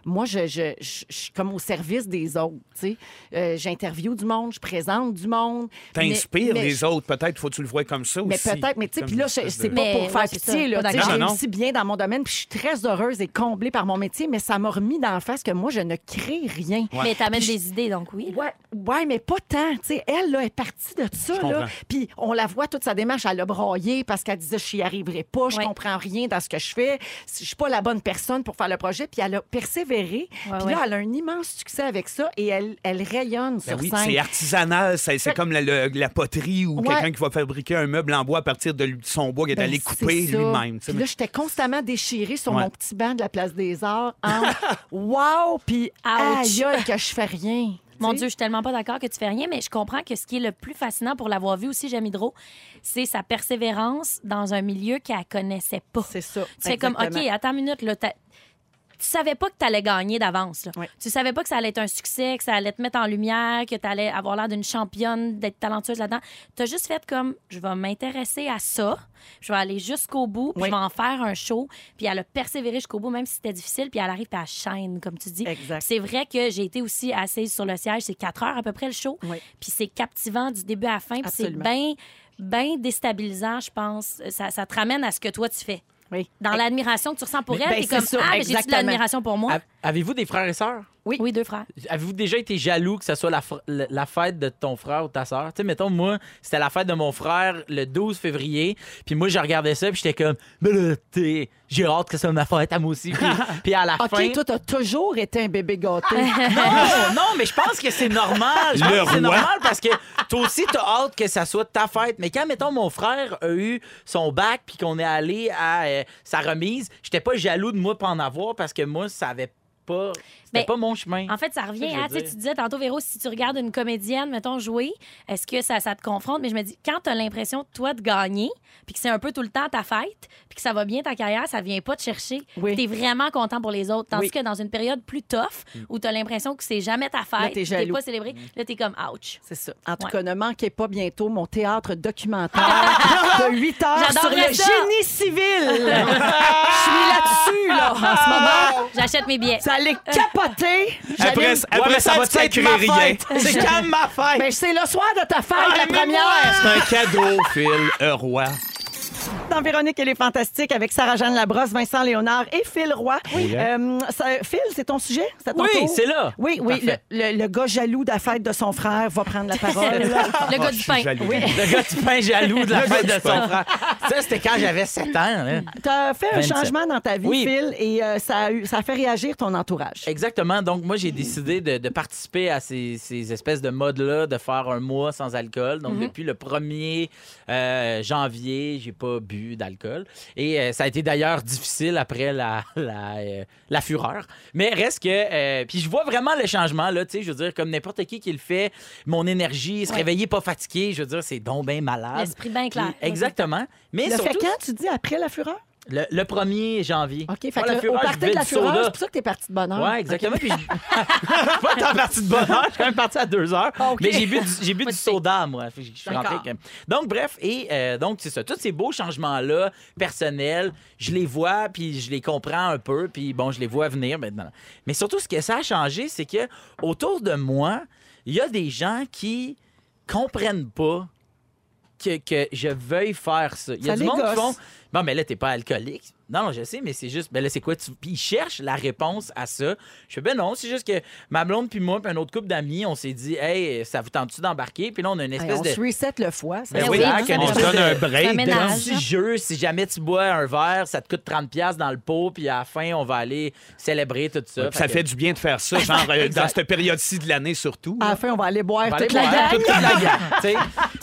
Moi, je, je, je- je suis comme au service des autres. tu sais. Euh, J'interviewe du monde, je présente du monde. T'inspires les autres. Peut-être faut que tu le vois comme ça mais aussi. peut-être, mais tu sais, puis là, c'est de- pas Mais pour faire ouais, pitié, là. Non. réussis bien dans mon domaine, puis je suis très heureuse et comblée par mon métier, mais ça m'a remis dans la face que moi, je ne crée rien. Mais t'amènes des idées, donc oui. Ouais, ouais, mais pas tant. Tu sais, elle, là, est partie de ça. Là. Puis on la voit, toute sa démarche, elle a braillé parce qu'elle disait Je n'y arriverai pas, je Ouais. comprends rien dans ce que je fais, je suis pas la bonne personne pour faire le projet. Puis elle a persévéré. Ouais, puis ouais. là, elle a un immense succès avec ça et elle, elle rayonne Ben sur oui, scène. c'est artisanal, c'est Fait- comme la, poterie ou Ouais. quelqu'un qui va fabriquer un meuble en bois à partir de son bois qu'il est Ben, allé couper lui-même. là, j'étais constamment déchirée sur Ouais. mon petit banc de la place des Arts. entre wow, puis aïe, que je fais rien. Mon? Dieu, je suis tellement pas d'accord que tu fais rien, mais je comprends que ce qui est le plus fascinant pour l'avoir vu aussi, Jamie Hydro, c'est sa persévérance dans un milieu qu'elle connaissait pas. C'est ça. Tu fais comme, OK, attends une minute, là, tu savais pas que tu allais gagner d'avance. Tu savais pas que ça allait être un succès, que ça allait te mettre en lumière, que tu allais avoir l'air d'une championne, d'être talentueuse là-dedans. Tu as juste fait comme, je vais m'intéresser à ça, je vais aller jusqu'au bout, puis Oui. je vais en faire un show. Puis elle a persévéré jusqu'au bout, même si c'était difficile, puis elle arrive, puis elle shine, comme tu dis. C'est vrai que j'ai été aussi assise sur le siège, c'est quatre heures à peu près le show. Oui. Puis c'est captivant du début à la fin, puis c'est bien déstabilisant, je pense. Ça, ça te ramène à ce que toi, tu fais. Oui. Dans l'admiration que tu ressens pour elle, ben, t'es comme ça, Ah, mais j'ai-tu de l'admiration pour moi? Av- Avez-vous des frères et sœurs? Oui. Oui, deux frères. Avez-vous déjà été jaloux que ce soit la, fr- la- la fête de ton frère ou ta sœur? Tu sais, mettons, moi, c'était la fête de mon frère le 12 février. Puis moi, je regardais ça, puis j'étais comme, ben là, t'es- j'ai hâte que ce soit ma fête à moi aussi. Puis, puis à la OK, fin. toi, t'as toujours été un bébé gâté. Non, non, mais je pense que c'est normal. Je pense Le que c'est roi. normal parce que toi aussi, t'as hâte que ça soit ta fête. Mais quand, mettons, mon frère a eu son bac puis qu'on est allé à euh, sa remise, j'étais pas jaloux de moi pas en avoir parce que moi, ça avait pas. C'était Ben, pas mon chemin. En fait, ça revient à, tu tu disais tantôt, Véro, si tu regardes une comédienne, mettons, jouer, est-ce que ça, ça te confronte? Mais je me dis, quand tu as l'impression, toi, de gagner, puis que c'est un peu tout le temps ta fête, puis que ça va bien ta carrière, ça vient pas te chercher. Oui. Tu es vraiment content pour les autres. Tandis Oui. que dans une période plus tough, où tu as l'impression que c'est jamais ta fête, t'es jaloux. pas célébré, là, tu es comme ouch. C'est ça. En tout Ouais. cas, ne manquez pas bientôt mon théâtre documentaire de 8 heures sur le ça. génie civil. Je suis là-dessus, là, en ce moment. J'achète mes billets. Ça allait capoter. Après, après mais ça, va sacrer ma fête. C'est quand ma fête? Ben, c'est le soir de ta fête, Ah, la mais première. C'est un cadeau, Phil, un roi. Dans Véronique, elle est fantastique avec Sarah-Jeanne Labrosse, Vincent Léonard et Phil Roy. Euh, ça- Phil, c'est ton sujet? C'est à ton Oui, tour? c'est là. Oui, oui. Le, Parfait. le- le gars jaloux de la fête de son frère va prendre la parole. Le Ah, gars du pain. Le gars du pain jaloux de la fête de son frère. Ça, c'était quand j'avais 7 ans. là. Tu as fait un 27. changement dans ta vie, Oui. Phil, et euh, ça, a eu- ça a fait réagir ton entourage. Exactement. Donc, moi, j'ai décidé de, de participer à ces, ces espèces de modes-là, de faire un mois sans alcool. Donc, depuis le 1er euh, janvier, j'ai pas bu d'alcool. Et euh, ça a été d'ailleurs difficile après la, la, euh, la fureur. Mais reste que. euh, puis je vois vraiment le changement, là. Tu sais, je veux dire, comme n'importe qui qui le fait, mon énergie, se Ouais. réveiller pas fatigué, je veux dire, c'est donc bien malade. L'esprit bien clair. Puis- exactement. Mais Le fait surtout, quand, tu dis, après la fureur? Le, le 1er janvier. OK, fait que le- au buvais de la fureur, c'est pour ça que t'es parti de bonne heure. Ouais, exactement. Puis je... pas tant parti de bonne heure, je suis quand même parti à deux heures. OK. Mais j'ai bu du, j'ai bu Pas du soda, moi. Je suis rentré avec- Donc, bref, et euh, donc, c'est ça. Tous ces beaux changements-là, personnels, je les vois, puis je les comprends un peu, puis bon, je les vois venir maintenant. Mais surtout, ce que ça a changé, c'est que autour de moi, il y a des gens qui comprennent pas que, que je veuille faire ça. Il y a Ça du monde qui font Bon, mais là, t'es pas alcoolique. Non, non, je sais, mais c'est juste, ben là, c'est quoi? Tu... Puis ils cherchent la réponse à ça. Je fais, ben non, c'est juste que ma blonde puis moi, puis un autre couple d'amis, on s'est dit, hey, ça vous tente-tu d'embarquer? Puis là, on a une Hey, espèce on de. se reset le foie. ça Ben se oui, une On se donne un break. Un petit jeu, si jamais tu bois un verre, ça te coûte 30$ dans le pot, puis à la fin, on va aller célébrer tout ça. Ça que- fait du bien de faire ça, genre euh, dans cette période-ci de l'année surtout. À la fin, on va aller boire on va aller toute la gang. toute, la sais.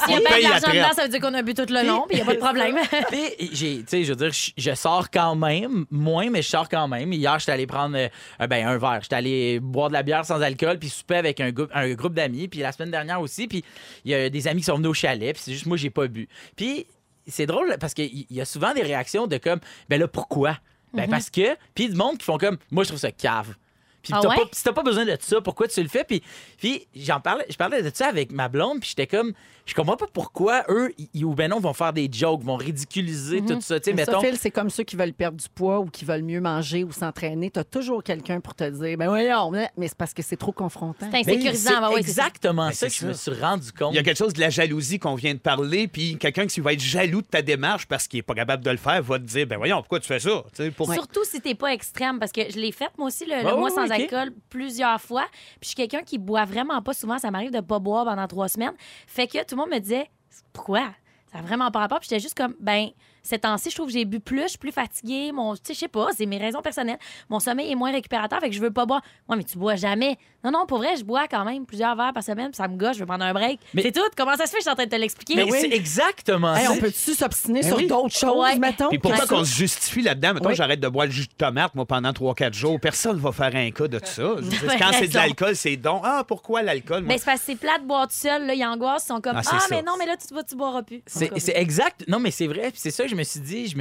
S'il y a On pas paye de l'argent après. dedans, ça veut dire qu'on a bu tout le long, puis il n'y a pas de problème. Puis, j'ai, tu sais, je veux dire, je, je sors quand même, moins, mais je sors quand même. Hier, j'étais allé prendre euh, euh, ben, un verre. J'étais allé boire de la bière sans alcool, puis souper avec un, groupe- un groupe d'amis. Puis la semaine dernière aussi, puis il y a des amis qui sont venus au chalet, puis c'est juste moi, j'ai pas bu. Puis c'est drôle parce qu'il y a souvent des réactions de comme, ben là, pourquoi? Ben parce que, puis du monde qui font comme, moi, je trouve ça cave. Puis Ah t'as ouais? pas, si t'as pas besoin de ça, pourquoi tu le fais? Puis, puis j'en parlais, je parlais de ça avec ma blonde, puis j'étais comme, je comprends pas pourquoi eux, ils- ou ben non, vont faire des jokes, vont ridiculiser tout ça. Tu sais, ça, mettons. Phil, c'est comme ceux qui veulent perdre du poids ou qui veulent mieux manger ou s'entraîner. Tu as toujours quelqu'un pour te dire, ben voyons, mais mais c'est parce que c'est trop confrontant. C'est insécurisant. c'est bah ouais, c'est ça. exactement Ben, ça que je me ça. suis rendu compte. Il y a quelque chose de la jalousie qu'on vient de parler, puis quelqu'un qui va être jaloux de ta démarche parce qu'il est pas capable de le faire va te dire ben voyons pourquoi tu fais ça? Pour... Surtout si t'es pas extrême, parce que je l'ai fait moi aussi, le, le Ouais, mois sans ok. alcool, plusieurs fois. Puis je suis quelqu'un qui boit vraiment pas souvent. Ça m'arrive de pas boire pendant trois semaines. Fait que tout le monde me disait, pourquoi? Ça n'a vraiment pas rapport. Puis j'étais juste comme, ben, ces temps-ci, je trouve que j'ai bu plus, je suis plus fatiguée. Mon, tu sais, je sais pas, c'est mes raisons personnelles. Mon sommeil est moins récupérateur, fait que je veux pas boire. Ouais, mais tu bois jamais. Non, non, pour vrai, je bois quand même plusieurs verres par semaine, puis ça me gosse, je veux prendre un break. Mais- C'est tout. Comment ça se fait? Je suis en train de te l'expliquer. Mais c'est exactement Hey, ça. on peut-tu s'obstiner Ben sur oui. d'autres choses, Ouais. mettons? Puis pourquoi ça? qu'on se justifie là-dedans? Mettons, Oui. j'arrête de boire le jus de tomate, moi, pendant 3-4 jours. Personne va faire un cas de ça. Je dire, Ouais, quand c'est de l'alcool, c'est donc. Ah, pourquoi l'alcool? Mais c'est parce que c'est plat de boire tout seul, là, ils angoissent, ils sont comme Ah, Ah, ça. mais non, mais là, tu, vas- tu boiras plus. Tout C'est exact. Non, mais c'est vrai. Puis c'est ça que je me suis dit.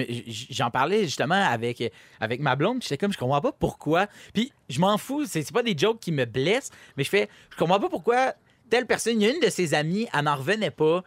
J'en parlais justement avec, avec ma blonde. puis J'étais comme, je comprends pas pourquoi. Puis je m'en fous. C'est pas des jokes qui me blessent. Mais je fais, je comprends pas pourquoi telle personne, il y a une de ses amies, elle n'en revenait pas.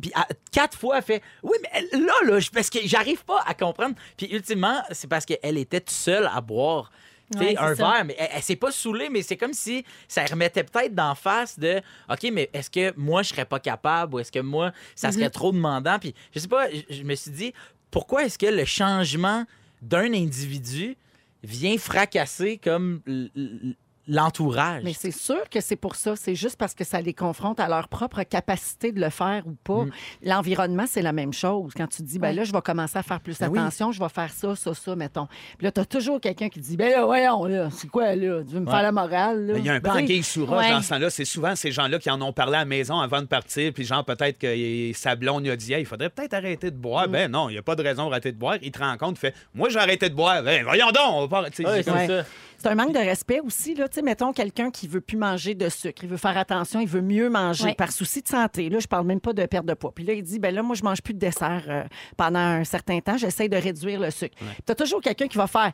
Puis à- quatre fois, elle fait Oui, mais là, là, parce que j'arrive pas à comprendre. Puis ultimement, c'est parce qu'elle était toute seule à boire. Ouais, un ça. verre, mais elle, elle s'est pas saoulée, mais c'est comme si ça remettait peut-être d'en face de OK, mais est-ce que moi je serais pas capable ou est-ce que moi ça Mm-hmm. serait trop demandant? Puis je sais pas, je, je me suis dit pourquoi est-ce que le changement d'un individu vient fracasser comme l'entourage? Mais c'est sûr que c'est pour ça. C'est juste parce que ça les confronte à leur propre capacité de le faire ou pas. Mm. L'environnement, c'est la même chose. Quand tu dis, ben là, je vais commencer à faire plus Ben oui. attention, je vais faire ça, ça, ça, mettons. Puis là, tu as toujours quelqu'un qui dit, ben là, voyons, là, c'est quoi, là? Tu veux me Ouais. faire la morale, là? Mais Il y a un peu Ben, anguille sous roche Ouais. dans ce temps-là. C'est souvent ces gens-là qui en ont parlé à la maison avant de partir. Puis, genre, peut-être que sa blonde lui a dit Hey, il faudrait peut-être arrêter de boire. Mm. Ben non, il n'y a pas de raison d'arrêter de boire. Il te rend compte, il fait Moi, j'ai arrêté de boire. Ben, voyons donc, on va pas. Ouais, c'est c'est comme- Ouais. ça. C'est un manque de respect aussi. Là. Tu sais, Mettons quelqu'un qui veut plus manger de sucre, il veut faire attention, il veut mieux manger par souci de santé. Là, je parle même pas de perte de poids. Puis là, il dit, ben là, moi, je mange plus de dessert euh, pendant un certain temps, j'essaie de réduire le sucre. Tu as toujours quelqu'un qui va faire.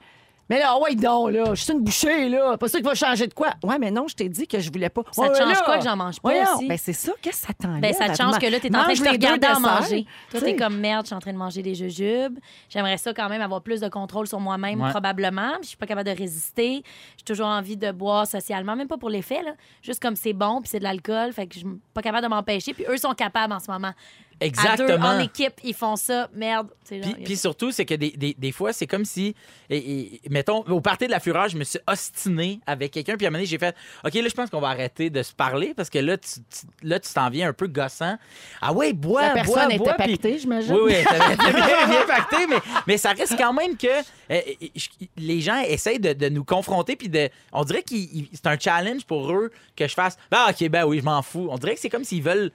Mais là, ouais, donc, là, je suis une bouchée, là. Pas ça qui va changer de quoi. Ouais, mais non, je t'ai dit que je voulais pas. Ça Ouais, te change là. quoi que j'en mange pas Voyons. aussi? Ben, c'est ça. Qu'est-ce que ça t'enlève? Ben, ça te à change que là, t'es en train de te regarder à desserts. manger. Toi, t'es comme merde, je suis en train de manger des jujubes. J'aimerais ça quand même avoir plus de contrôle sur moi-même, Ouais. probablement. Puis Je suis pas capable de résister. J'ai toujours envie de boire socialement, même pas pour l'effet, là. Juste comme c'est bon, puis c'est de l'alcool. Fait que je suis pas capable de m'empêcher. Puis eux sont capables en ce moment. À deux, Exactement. en équipe, ils font ça. Merde. Puis, genre, puis surtout, c'est que des, des- des fois, c'est comme si, et- et- mettons, au party de la fureur, je me suis ostiné avec quelqu'un, puis à un moment donné, j'ai fait, OK, là, je pense qu'on va arrêter de se parler parce que là, tu tu- là, tu t'en viens un peu gossant. Ah ouais, bois, La bois, personne était bois. pactée, j'imagine. Oui, oui, t'avais bien, bien pacté, mais, mais ça reste quand même que euh, je- les gens essayent de, de nous confronter, puis de, on dirait que c'est un challenge pour eux que je fasse, ah, OK, ben oui, je m'en fous. On dirait que c'est comme s'ils veulent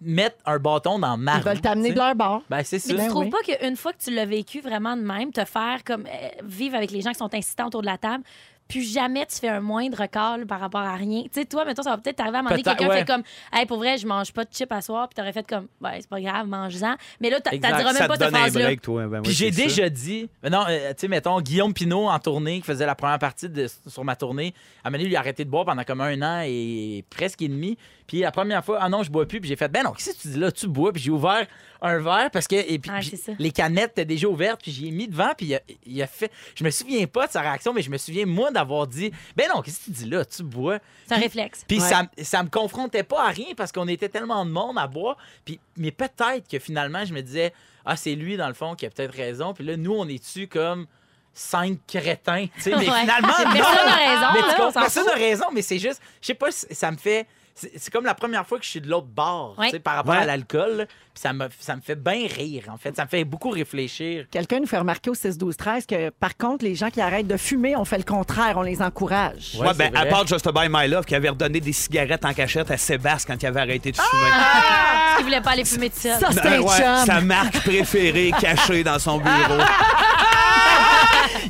mettre un bâton dans ma Ils veulent t'amener de leur bord. Ben, c'est ça. Mais Ben tu trouves oui. pas qu'une fois que tu l'as vécu vraiment de même, te faire comme euh, vivre avec les gens qui sont incitants autour de la table, plus jamais tu fais un moindre call par rapport à rien. Tu sais, toi, mettons, ça va peut-être t'arriver à un moment donné, quelqu'un ouais. fait comme, hey, pour vrai, je mange pas de chips à soir, puis t'aurais fait comme, ben, c'est pas grave, mange-en. Mais là, t'as même pas cette phrase-là. break, toi. Ben Puis oui, j'ai déjà dit, mais non, euh, tu sais, mettons, Guillaume Pinot en tournée, qui faisait la première partie de, sur ma tournée, à un moment donné, lui a arrêté de boire pendant comme un an et presque et demi. Puis la première fois, ah non, je bois plus. Puis j'ai fait, ben non, qu'est-ce que tu dis là? Tu bois. Puis j'ai ouvert un verre parce que et puis, Ah, les canettes étaient déjà ouvertes. Puis j'ai mis devant. Puis il a, il a fait. Je me souviens pas de sa réaction, mais je me souviens, moi, d'avoir dit, ben non, qu'est-ce que tu dis là? Tu bois. C'est un réflexe. Puis Ouais. ça, ça me confrontait pas à rien parce qu'on était tellement de monde à boire. Puis, mais peut-être que finalement, je me disais, ah, c'est lui, dans le fond, qui a peut-être raison. Puis là, nous, on est-tu comme cinq crétins? tu sais, Mais Ouais. finalement, Personne non. n'a raison, Mais là, tu personne n'a raison, mais c'est juste, je sais pas, ça me fait. C'est comme la première fois que je suis de l'autre bord, Ouais. tu sais, par rapport Ouais. à l'alcool. ça me, ça me fait bien rire, en fait. Ça me fait beaucoup réfléchir. Quelqu'un nous fait remarquer au 6-12-13 que, par contre, les gens qui arrêtent de fumer, on fait le contraire, on les encourage. Ouais, Ouais, ben, à part Just Buy My Love qui avait redonné des cigarettes en cachette à Sébastien quand il avait arrêté de fumer. Parce qu'il voulait pas aller fumer tout seul. Ça, c'est Ben un ouais, chum. sa marque préférée cachée dans son bureau.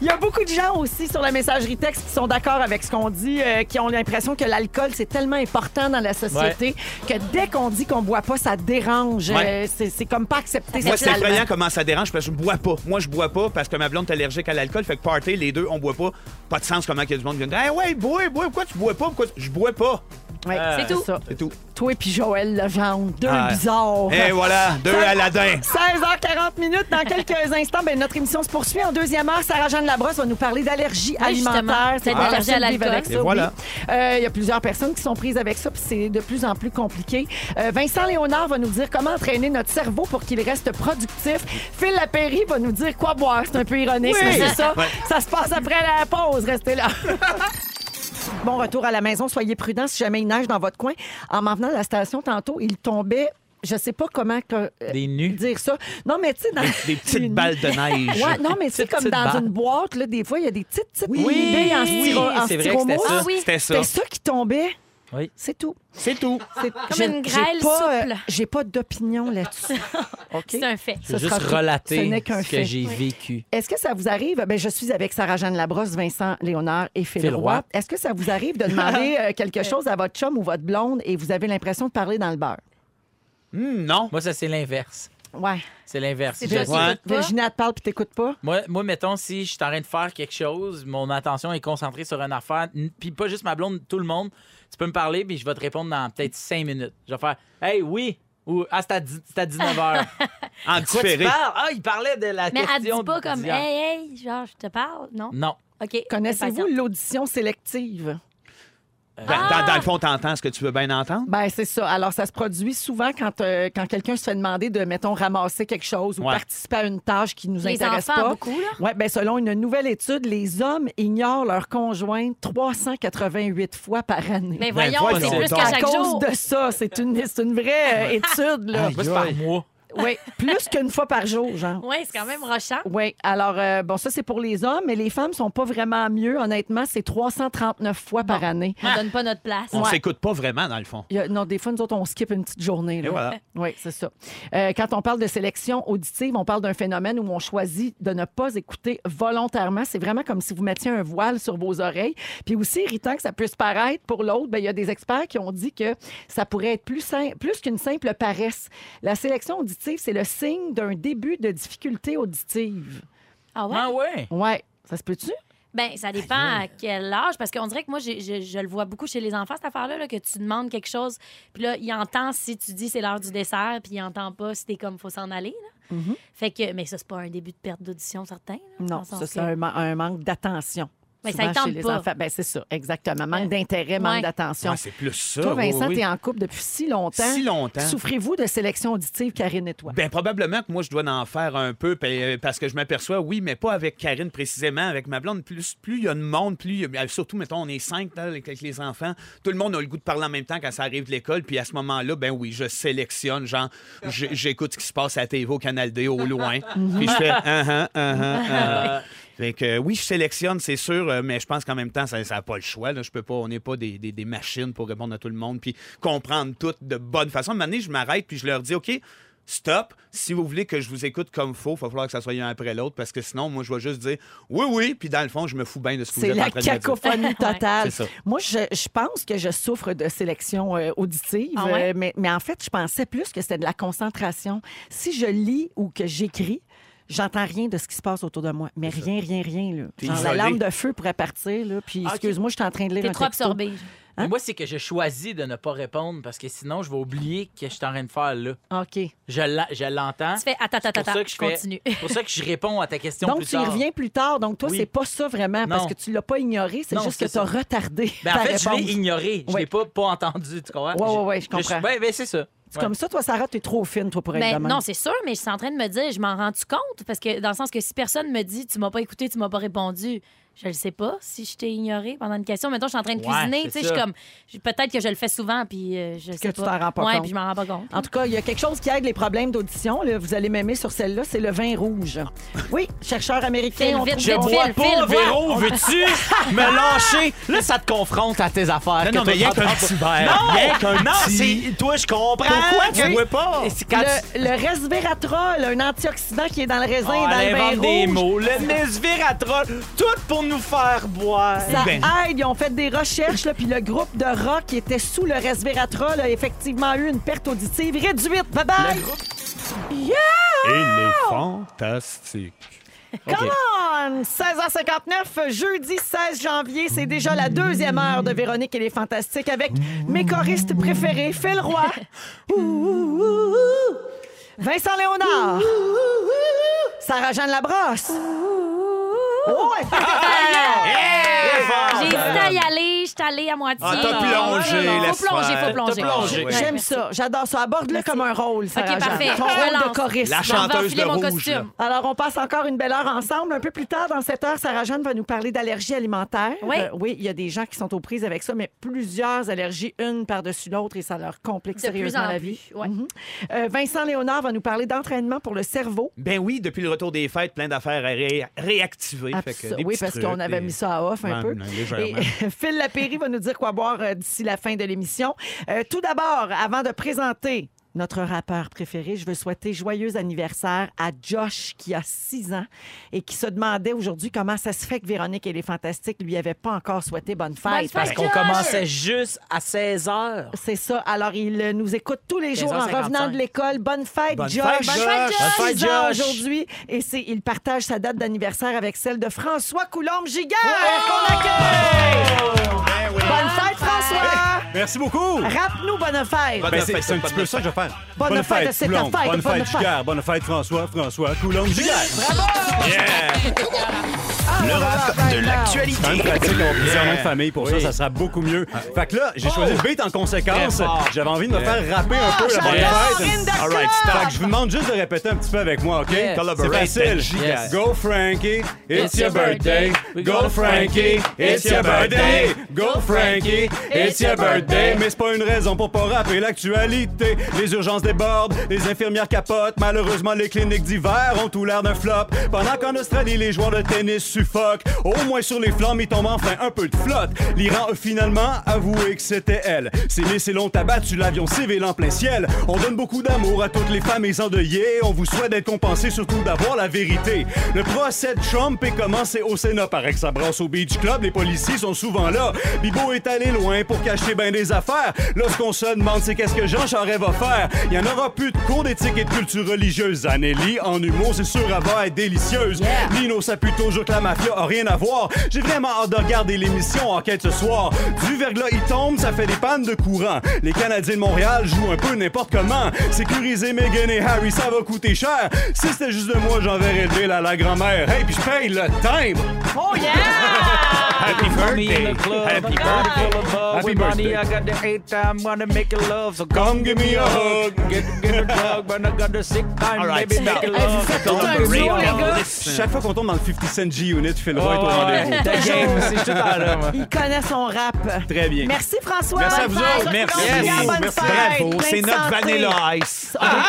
Il y a beaucoup de gens aussi sur la messagerie texte qui sont d'accord avec ce qu'on dit, euh, qui ont l'impression que l'alcool, c'est tellement important dans la société que dès qu'on dit qu'on boit pas, ça dérange. Ouais. Euh, c'est c'est comme pas accepté Moi, c'est socialement. effrayant comment ça dérange parce que je bois pas. Moi, je bois pas parce que ma blonde est allergique à l'alcool. Fait que party, les deux, on boit pas. Pas de sens comment il y a du monde qui vient dire Hey, ouais, bois, bois, pourquoi tu bois pas? Pourquoi tu- Je bois pas. Ouais, Euh, c'est tout. Ça. C'est tout. Toi et puis Joël Legendre, deux Ah. bizarres. Et voilà, deux Aladins. 16h40 minutes. Dans quelques instants, ben, notre émission se poursuit. En deuxième heure, Sarah-Jeanne Labrosse va nous parler d'allergie Oui, justement. alimentaire. C'est pas d'allergie facile à de vivre l'alcool. avec ça, Et voilà. oui. Euh, Il y a plusieurs personnes qui sont prises avec ça, puis c'est de plus en plus compliqué. Euh, Vincent Léonard va nous dire comment entraîner notre cerveau pour qu'il reste productif. Phil Lapéry va nous dire quoi boire. C'est un peu ironique, Oui. mais c'est ça. Ouais. Ça se passe après la pause. Restez là. Bon retour à la maison. Soyez prudents si jamais il neige dans votre coin. En m'en venant de la station tantôt, il tombait, je sais pas comment que- euh, Des nus. dire ça. Non, mais tu sais, dans... Des petites balles de neige. Ouais, non, mais tu sais, Petites, comme dans balles. une boîte, là, des fois, il y a des petites, petites Oui, billes en, oui, styro, en c'est vrai que c'était styromousse. ça. Ah oui. C'était ça. C'était ça qui tombait. Oui. C'est tout. C'est tout. C'est Comme une j'ai grêle pas, euh. J'ai pas d'opinion là-dessus. OK? C'est un fait. Je veux Ce sera juste tout. relater Ce n'est qu'un ce fait. que j'ai vécu. Est-ce que ça vous arrive? Ben, je suis avec Sarah-Jeanne Labrosse, Vincent Léonard et Phil Phil Roy. Roy. Est-ce que ça vous arrive de demander euh, quelque chose à votre chum ou votre blonde et vous avez l'impression de parler dans le beurre? Hum, non. Moi, ça, c'est l'inverse. Ouais. C'est l'inverse. C'est Je- Ouais. pas? Virginie, elle te parle puis t'écoutes pas? Moi, moi, mettons, si je suis en train de faire quelque chose, mon attention est concentrée sur une affaire, n- puis pas juste ma blonde, tout le monde, tu peux me parler, puis je vais te répondre dans peut-être cinq minutes. Je vais faire Hey, oui, ou Ah, c'est à, dix- c'est à 19h. En Quoi tu différé. parles? Ah, il parlait de la Mais elle dit pas comme. Hey, hey, genre, je te parle? Non? Non. OK. Connaissez-vous l'audition sélective? Ben, dans, dans le fond, t'entends ce que tu veux bien entendre? Ben c'est ça. Alors, ça se produit souvent quand, euh, quand quelqu'un se fait demander de, mettons, ramasser quelque chose ou Ouais. participer à une tâche qui nous Les intéresse enfants, pas. beaucoup, là? Ouais, ben selon une nouvelle étude, les hommes ignorent leur conjointe 388 fois par année. Mais Ben, voyons, voyons c'est plus donc. qu'à à chaque cause jour. de ça, c'est une, c'est une vraie euh, étude. Là. Par mois. Oui, plus qu'une fois par jour, genre. Oui, c'est quand même rochant. Oui, alors, euh, bon, ça, c'est pour les hommes, mais les femmes sont pas vraiment mieux. Honnêtement, c'est 339 fois par année. On donne pas notre place. On Ouais. s'écoute pas vraiment, dans le fond. Il y a- non, des fois, nous autres, on skip une petite journée. là. Et voilà. Oui, c'est ça. Euh, quand on parle de sélection auditive, on parle d'un phénomène où on choisit de ne pas écouter volontairement. C'est vraiment comme si vous mettiez un voile sur vos oreilles. Puis aussi irritant que ça puisse paraître pour l'autre, ben, il y a des experts qui ont dit que ça pourrait être plus, sim- plus qu'une simple paresse. La sélection auditive, c'est le signe d'un début de difficulté auditive. Ah ouais? Ah ouais? Ouais, ça se peut-tu? Ben, ça dépend à quel âge, parce qu'on dirait que moi, je, je le vois beaucoup chez les enfants, cette affaire-là, là, que tu demandes quelque chose, puis là, il entend si tu dis c'est l'heure du dessert, puis il entend pas si t'es comme faut s'en aller. Là. Fait que, mais ça, c'est pas un début de perte d'audition certain. là, Non, ça, c'est que- un, ma- un manque d'attention. Mais ça Souvent y tente chez les pas. enfants. Ben, c'est ça, exactement. Manque d'intérêt, manque Ouais. d'attention. Ouais, c'est plus ça. Toi, oui, Vincent, oui. tu es en couple depuis si longtemps. Si longtemps. Souffrez-vous de sélection auditive, Karine et toi? Ben, probablement que moi, je dois en faire un peu pa- euh, parce que je m'aperçois, oui, mais pas avec Karine précisément, avec ma blonde. Plus plus il y a de monde, plus il y a- surtout, mettons, on est cinq là, avec avec les enfants. Tout le monde a le goût de parler en même temps quand ça arrive de l'école. Puis à ce moment-là, ben oui, je sélectionne, genre, j'- j'écoute ce qui se passe à la TV au Canal D au loin. puis je fais, ah, ah, ah, ah, ah. Euh, oui, je sélectionne, c'est sûr, euh, mais je pense qu'en même temps, ça n'a pas le choix. Là. Je peux pas, on n'est pas des, des- des machines pour répondre à tout le monde puis comprendre tout de bonne façon. À un moment donné, je m'arrête puis je leur dis, OK, stop. Si vous voulez que je vous écoute comme faux, il va falloir que ça soit un après l'autre parce que sinon, moi, je vais juste dire oui, oui, puis dans le fond, je me fous bien de ce que vous C'est êtes en la train de me dire. cacophonie totale. C'est ça. Moi, je, je pense que je souffre de sélection euh, auditive, Ah ouais? euh, mais, mais en fait, je pensais plus que c'était de la concentration. Si je lis ou que j'écris, j'entends rien de ce qui se passe autour de moi. Mais rien, rien, rien. Là. T'es Genre, la isolé. lampe de feu pourrait partir, là, puis Ah, ok. excuse-moi, je suis en train de lire T'es un trop texto. absorbé. Hein? Mais Moi, c'est que je choisis de ne pas répondre parce que sinon, je vais oublier que je suis en train de faire là. OK. Je l'en- je l'entends. Tu fais attends, ça que je fais- continue. C'est pour ça que je réponds à ta question Donc, plus tu y tard. reviens plus tard. Donc, toi, Oui. c'est pas ça vraiment, parce Non. que tu l'as pas ignoré, c'est Non, juste que c'est tu as ça. retardé Ben, en ta fait, je réponse. l'ai ignoré. Je Oui. l'ai pas, pas entendu, tu comprends? Ouais, ouais, ouais, je comprends. Ben, ben, c'est ça. C'est comme ça, toi, Sarah, tu es trop fine, toi, pour être Ben, non, c'est sûr, mais je suis en train de me dire, je m'en rends-tu compte? Parce que dans le sens que si personne me dit, tu m'as pas écouté, tu m'as pas répondu, Je le sais pas si je t'ai ignoré pendant une question. Mettons, je suis en train de Ouais, cuisiner. Tu sais, je suis comme. je- Peut-être que je le fais souvent, puis euh, je sais tu pas. t'en rends pas ouais, compte. puis je m'en rends pas compte. En tout cas, il y a quelque chose qui aide les problèmes d'audition. là. Vous allez m'aimer sur celle-là, c'est le vin rouge. Oui, chercheurs américains Phil, ont vite, Je bois pas. Véro, veux-tu me lâcher? Là, ça te confronte à tes affaires. Non, que non, mais toi, rien t'en qu'un prends petit verre. Non, Rien qu'un non, petit- c'est... Toi, je comprends. Pourquoi tu Oui. bois pas? Et c'est quand tu- Le, le resveratrol, un antioxydant qui est dans le raisin et dans elle le vin des rouge. mots. Le nesviratrol, tout pour nous faire boire. Ça Ben. aide. Ils ont fait des recherches, là, puis le groupe de rock qui était sous le resveratrol a effectivement eu une perte auditive réduite. Bye bye! Il est fantastique. Come on! 16h59, jeudi 16 janvier, c'est déjà la deuxième heure de Véronique et les Fantastiques avec mes choristes préférés, Phil Roy, Ouh, ouh, ouh, ouh. Vincent Léonard, Sarah-Jeanne Labrosse. Ouais. J'ai hésité à y aller, je suis allée à moitié. Ah, t'as plongé, Faut plonger, faut plonger. T'as plongé. Ouais, J'aime ça, j'adore ça. Aborde-le comme un rôle, Sarah-Jeanne. parfait. Ton Je rôle de choriste. La chanteuse enfiler de mon rouge, costume. Alors, on passe encore une belle heure ensemble. Un peu plus tard, dans cette heure, Sarah-Jeanne va nous parler d'allergies alimentaires. Oui. Euh, oui, il y a des gens qui sont aux prises avec ça, mais plusieurs allergies, une par-dessus l'autre, et ça leur complique De plus sérieusement en la plus, vie. ouais. Mhm. Euh, Vincent Léonard va nous parler d'entraînement pour le cerveau. Ben oui, depuis le retour des fêtes, plein d'affaires à ré- réactiver. Fait que Abso- des oui, parce qu'on avait des- mis ça à off un Ouais, peu. légèrement. Et Phil Lapéry va nous dire quoi boire euh, d'ici la fin de l'émission. Euh, tout d'abord, avant de présenter notre rappeur préféré, je veux souhaiter joyeux anniversaire à Josh qui a 6 ans et qui se demandait aujourd'hui comment ça se fait que Véronique et les Fantastiques lui avaient pas encore souhaité bonne fête. Bonne fête, Parce qu'on commençait juste à 16 heures. C'est ça. Alors, il euh, nous écoute tous les jours en 15h55. revenant de l'école. Bonne fête, Bonne Josh. fête, Josh. Bonne fête, Josh. Bonne fête, 6 ans Josh. aujourd'hui. Et c'est, il partage sa date d'anniversaire avec celle de François qu'on accueille. Bonne fête, François. Merci beaucoup. Rappe-nous bonne fête. Bonne Ben, c'est un bonne petit peu ça que je vais faire. Bonne fête, c'est ta Coulombe. fête, Bonne bonne fête, fête. Giguère. Bonne fête, François. François Coulombe Giguère. Le rap de l'actualité. Quand même pratique, on a plusieurs noms de famille. Pour ça, ça sera beaucoup mieux. Fait que là, j'ai choisi le beat en conséquence. J'avais envie de me faire rapper un peu la bonne fête. All right. Fait que je vous demande juste de répéter un petit peu avec moi, OK? Yes. C'est facile. Go Frankie, it's your birthday. Go Frankie, it's your birthday. Go Frankie, it's your birthday. Mais c'est pas une raison pour pas rapper l'actualité. Les urgences débordent, les infirmières capotent. Malheureusement, les cliniques d'hiver ont tout l'air d'un flop. Pendant qu'en Australie, les joueurs de tennis suffoquent. Au moins sur les flammes, il tombe enfin un peu de flotte. L'Iran a finalement avoué que c'était elle. Ces missiles ont abattu l'avion civil en plein ciel. On donne beaucoup d'amour à toutes les familles endeuillées. On vous souhaite d'être compensés, surtout d'avoir la vérité. Le procès de Trump est commencé au Sénat. Ça brasse au Beach Club. Les policiers sont souvent là. Bibo est allé loin pour cacher bien des affaires. Là, ce qu'on se demande, c'est qu'est-ce que Jean Charest va faire? Il y en aura plus de cours d'éthique et de culture religieuse. Anneli, en humour, c'est sûr, elle va être délicieuse. Lino s'appuie toujours que la mafia a rien à voir. J'ai vraiment hâte de regarder l'émission Enquête ce soir. Du verglas, il tombe, ça fait des pannes de courant. Les Canadiens de Montréal jouent un peu n'importe comment. Sécuriser Meghan et Harry, ça va coûter cher. Si c'était juste de moi, j'enverrais le bill à la grand-mère. Hey, puis je paye le timbre. Oh yeah! Happy birthday. Happy birthday. Happy birthday. I got the eight time, wanna make it love. So Come give me a hug. Get, get a drug, but I got the sick time, All right, baby, stop. make it Hey, vous love. faites tout un duo, les gars. Chaque fois qu'on tombe dans le 50 Cent G-Unit, Phil Roy est au rendez-vous. ouais, ta game, c'est tout à l'heure, moi. Il connaît son rap. Très bien. Merci, François. Merci à vous autres. Merci. Bravo, c'est notre. Vanilla Ice. Ah,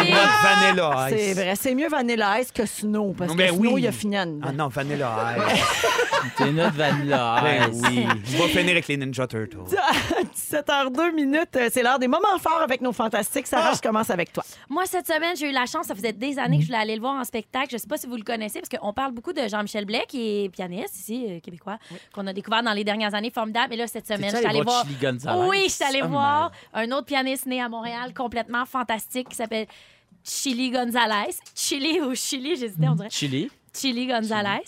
C'est notre Vanilla C'est Ice. vrai, c'est mieux Vanilla Ice que Snow, parce que Snow, il a fini. Ah non, Vanilla Ice. C'est notre vanilla. Ben oui. On va finir avec les Ninja Turtles. 17h02 minutes, euh, c'est l'heure des moments forts avec nos fantastiques. Sarah, je commence avec toi. Moi, cette semaine, j'ai eu la chance, ça faisait des années que je voulais aller le voir en spectacle. Je sais pas si vous le connaissez, parce qu'on parle beaucoup de Jean-Michel Blais, qui est pianiste ici, euh, québécois, qu'on a découvert dans les dernières années, formidable. Et là, cette semaine, je suis allée voir voir. Chili Gonzalez? Oui, je suis allée Ah, voir un autre pianiste né à Montréal, complètement fantastique, qui s'appelle Chili Gonzalez. Chili ou Chili, j'hésitais, on dirait. Chili? Chili Gonzalez,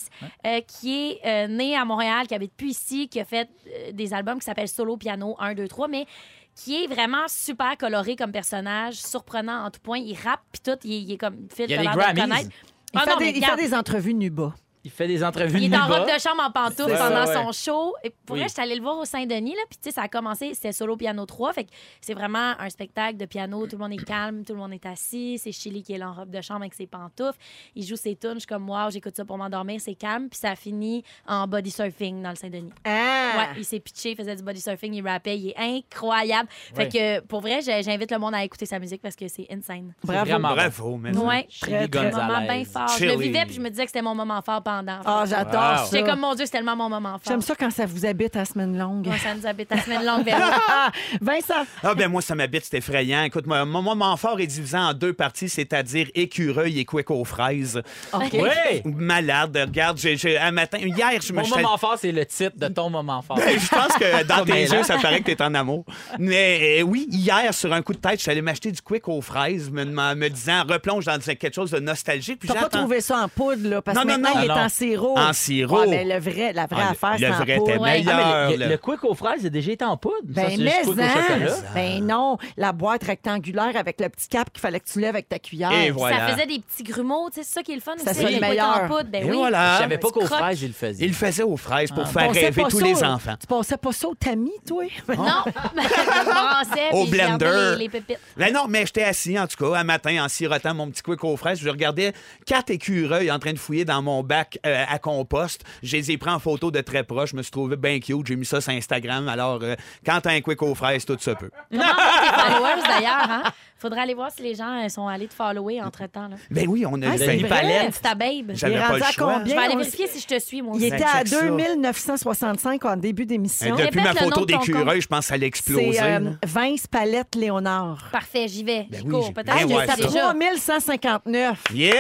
euh, qui est euh, né à Montréal, qui habite plus ici, qui a fait euh, des albums qui s'appellent Solo Piano 1, 2, 3, mais qui est vraiment super coloré comme personnage, surprenant en tout point. Il rappe puis tout, il, il est comme Phil, Il y a t'as des de Grammys. Il, Ah fait, non, des, mais il fait des entrevues Nuba. Il fait des entrevues Il est en robe de chambre en pantoufles pendant ça, son show. Et pour Oui. vrai, j'étais allée le voir au Saint-Denis, là, puis tu sais, ça a commencé, c'était solo piano 3. Fait que c'est vraiment un spectacle de piano. Tout le monde est calme, tout le monde est assis. C'est Chili qui est là en robe de chambre avec ses pantoufles. Il joue ses tunes. Je suis comme, wow, j'écoute ça pour m'endormir, c'est calme. Puis ça a fini en body surfing dans le Saint-Denis. Ah! Ouais, il s'est pitché, il faisait du body surfing, il rappait, il est incroyable. Fait que pour vrai, j'invite le monde à écouter sa musique parce que c'est insane. Bravo. Bravo, mais Ouais, Très, très un moment bien fort. Je le vivais puis je me disais que c'était mon moment fort pendant. Ah, j'adore Wow. ça. J'étais comme, mon Dieu, c'est tellement mon moment fort. J'aime ça quand ça vous habite à semaine longue. Ça nous habite à semaine longue, Véro. Ah, Vincent, Ah ben moi, ça m'habite, c'est effrayant. Écoute, moi, mon moment fort est divisé en deux parties, c'est-à-dire écureuil et quick aux fraises. OK. Oui! Malade, regarde, j'ai, j'ai- un matin, hier, je me Mon suis moment fort, c'est le titre de ton moment fort. Ben, je pense que dans tes yeux, ça paraît que t'es en amour. Mais euh, oui, hier, sur un coup de tête, je suis allé m'acheter du quick aux fraises, me, me- me disant, replonge dans quelque chose de nostalgique. Puis t'as pas trouvé ça en poudre, là, parce que non, maintenant, non. il est non. En sirop. En sirop. Ouais, mais le vrai, la vraie Ah, le- affaire, le c'est en vrai poudre. était Ouais. meilleur. Ah, mais le, le- le quick aux fraises a déjà été en poudre. Ça, Ben, c'est mais juste quick au chocolat. hein, ben non, la boîte rectangulaire avec le petit cap qu'il fallait que tu lèves avec ta cuillère. Et voilà. Ça faisait des petits grumeaux, tu sais, c'est ça qui est le fun Ça, aussi. c'est les le couettes meilleur. en poudre, ben Et oui. voilà. Je savais pas qu'aux fraises, il le faisait. Il le faisait aux fraises pour Tu faire rêver pas tous ça les au- enfants. Tu passais pas ça au tamis, toi? Non, je brassais, Au puis je gardais blender. Les, les pépites. Ben non, mais j'étais assis, en tout cas, un matin, en sirotant mon petit quick aux fraises. Je regardais quatre écureuils en train de fouiller dans mon bac euh, à compost. Je les ai pris en photo de très proche. Je me suis trouvé bien cute. J'ai mis ça sur Instagram. Alors, euh, quand t'as un quick aux fraises, tout se peut. Comment followers d'ailleurs, hein? Faudrait aller voir si les gens euh, sont allés te follower entre-temps. là. Ben oui, on a Ah, c'est fait une palette. petite babe. J'avais Il est pas le choix. combien? Je vais aller vérifier si je te suis, moi Il aussi. était à check ça. 2965 en début d'émission. Et depuis ma photo d'écureuil, je pense que ça allait exploser. C'est euh. Vince Palette Léonard. Parfait, j'y vais. Ben oui, cours. Peut-être Ben que C'est à sais ça. déjà. 3159. Yeah!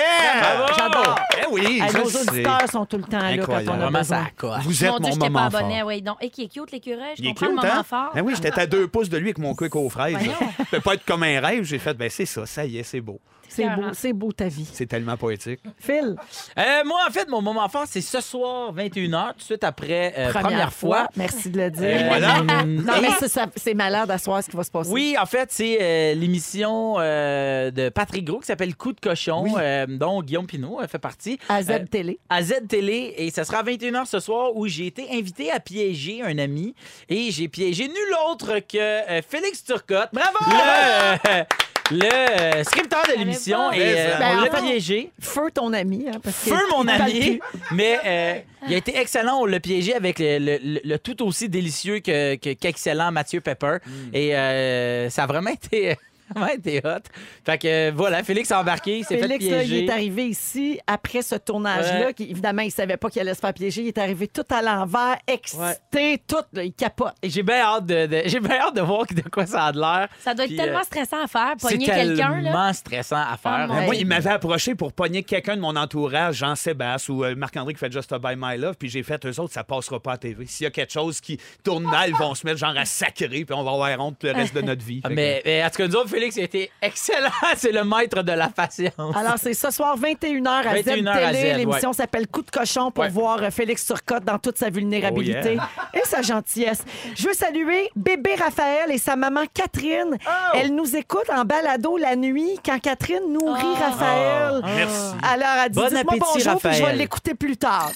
J'adore. Eh oui, nos auditeurs sont tout le temps là quand Incroyable. on a besoin. Vous Mon êtes Dieu, mon je t'ai pas moment abonné. fort. Oui, donc, et qui est cute, l'écureuil? Je Il est comprends cute, le moment hein? fort. Ben oui, j'étais à deux pouces de lui avec mon quick aux fraises. Ça peut pas être comme un rêve. J'ai fait, ben c'est ça, ça y est, c'est beau. C'est beau, c'est beau ta vie. C'est tellement poétique. Phil, Euh, moi, en fait, mon moment fort, c'est ce soir, 21h, tout de suite après euh, première, fois. Merci de le dire. Euh, voilà. Non, mais c'est malade à soir ce qui va se passer. Oui, en fait, c'est euh, l'émission euh, de Patrick Gros qui s'appelle Coup de cochon, Oui. euh, dont Guillaume Pinot euh, fait partie. À Z Euh, Télé. à Z Télé et ça sera à 21h ce soir où j'ai été invité à piéger un ami et j'ai piégé nul autre que euh, Félix Turcotte. Bravo! Le, euh, le, euh, scripteur de l'émission et euh, Ben, on en l'a fait, piégé. Feu ton ami. Hein, parce Feu mon il parle ami, plus. mais euh, il a été excellent. On l'a piégé avec le, le- le- le tout aussi délicieux que, que- qu'excellent Mathieu Pepper. Et euh, ça a vraiment été, vraiment été hot. Fait que euh, voilà, Félix a embarqué, il s'est fait Félix, là, il piéger. est arrivé ici après ce tournage-là. Ouais. qui, évidemment, il savait pas qu'il allait se faire piéger. Il est arrivé tout à l'envers, excité, tout. là, il capote. Et j'ai bien hâte de, de- j'ai bien hâte de voir de quoi ça a de l'air. Ça doit être Puis, tellement euh, stressant à faire, C'est pogner quelqu'un. là. tellement stressant à faire. Ah, mon Ouais. Moi, il m'avait approché pour pogner quelqu'un de mon entourage, Jean-Sébastien ou euh, Marc-André qui fait Just By My Love, puis j'ai fait, eux autres, ça passera pas à TV. S'il y a quelque chose qui tourne mal, ils vont se mettre genre à sacrer, puis on va avoir honte le reste de notre vie. Ah, Fait que- mais, mais en tout cas, nous autres, Félix a été excellent. C'est le maître de la patience. Alors, c'est ce soir, 21h à 21h à Z Z, Télé. L'émission s'appelle Coup de cochon pour Ouais. voir euh, Félix Turcotte dans toute sa vulnérabilité et sa gentillesse. Je veux saluer bébé Raphaël et sa maman Catherine. Elle nous écoute en balado la nuit quand Catherine nourrit Oh. Raphaël. Merci. Alors, elle dit Bon appétit, bonjour, puis je vais Raphaël. l'écouter plus tard.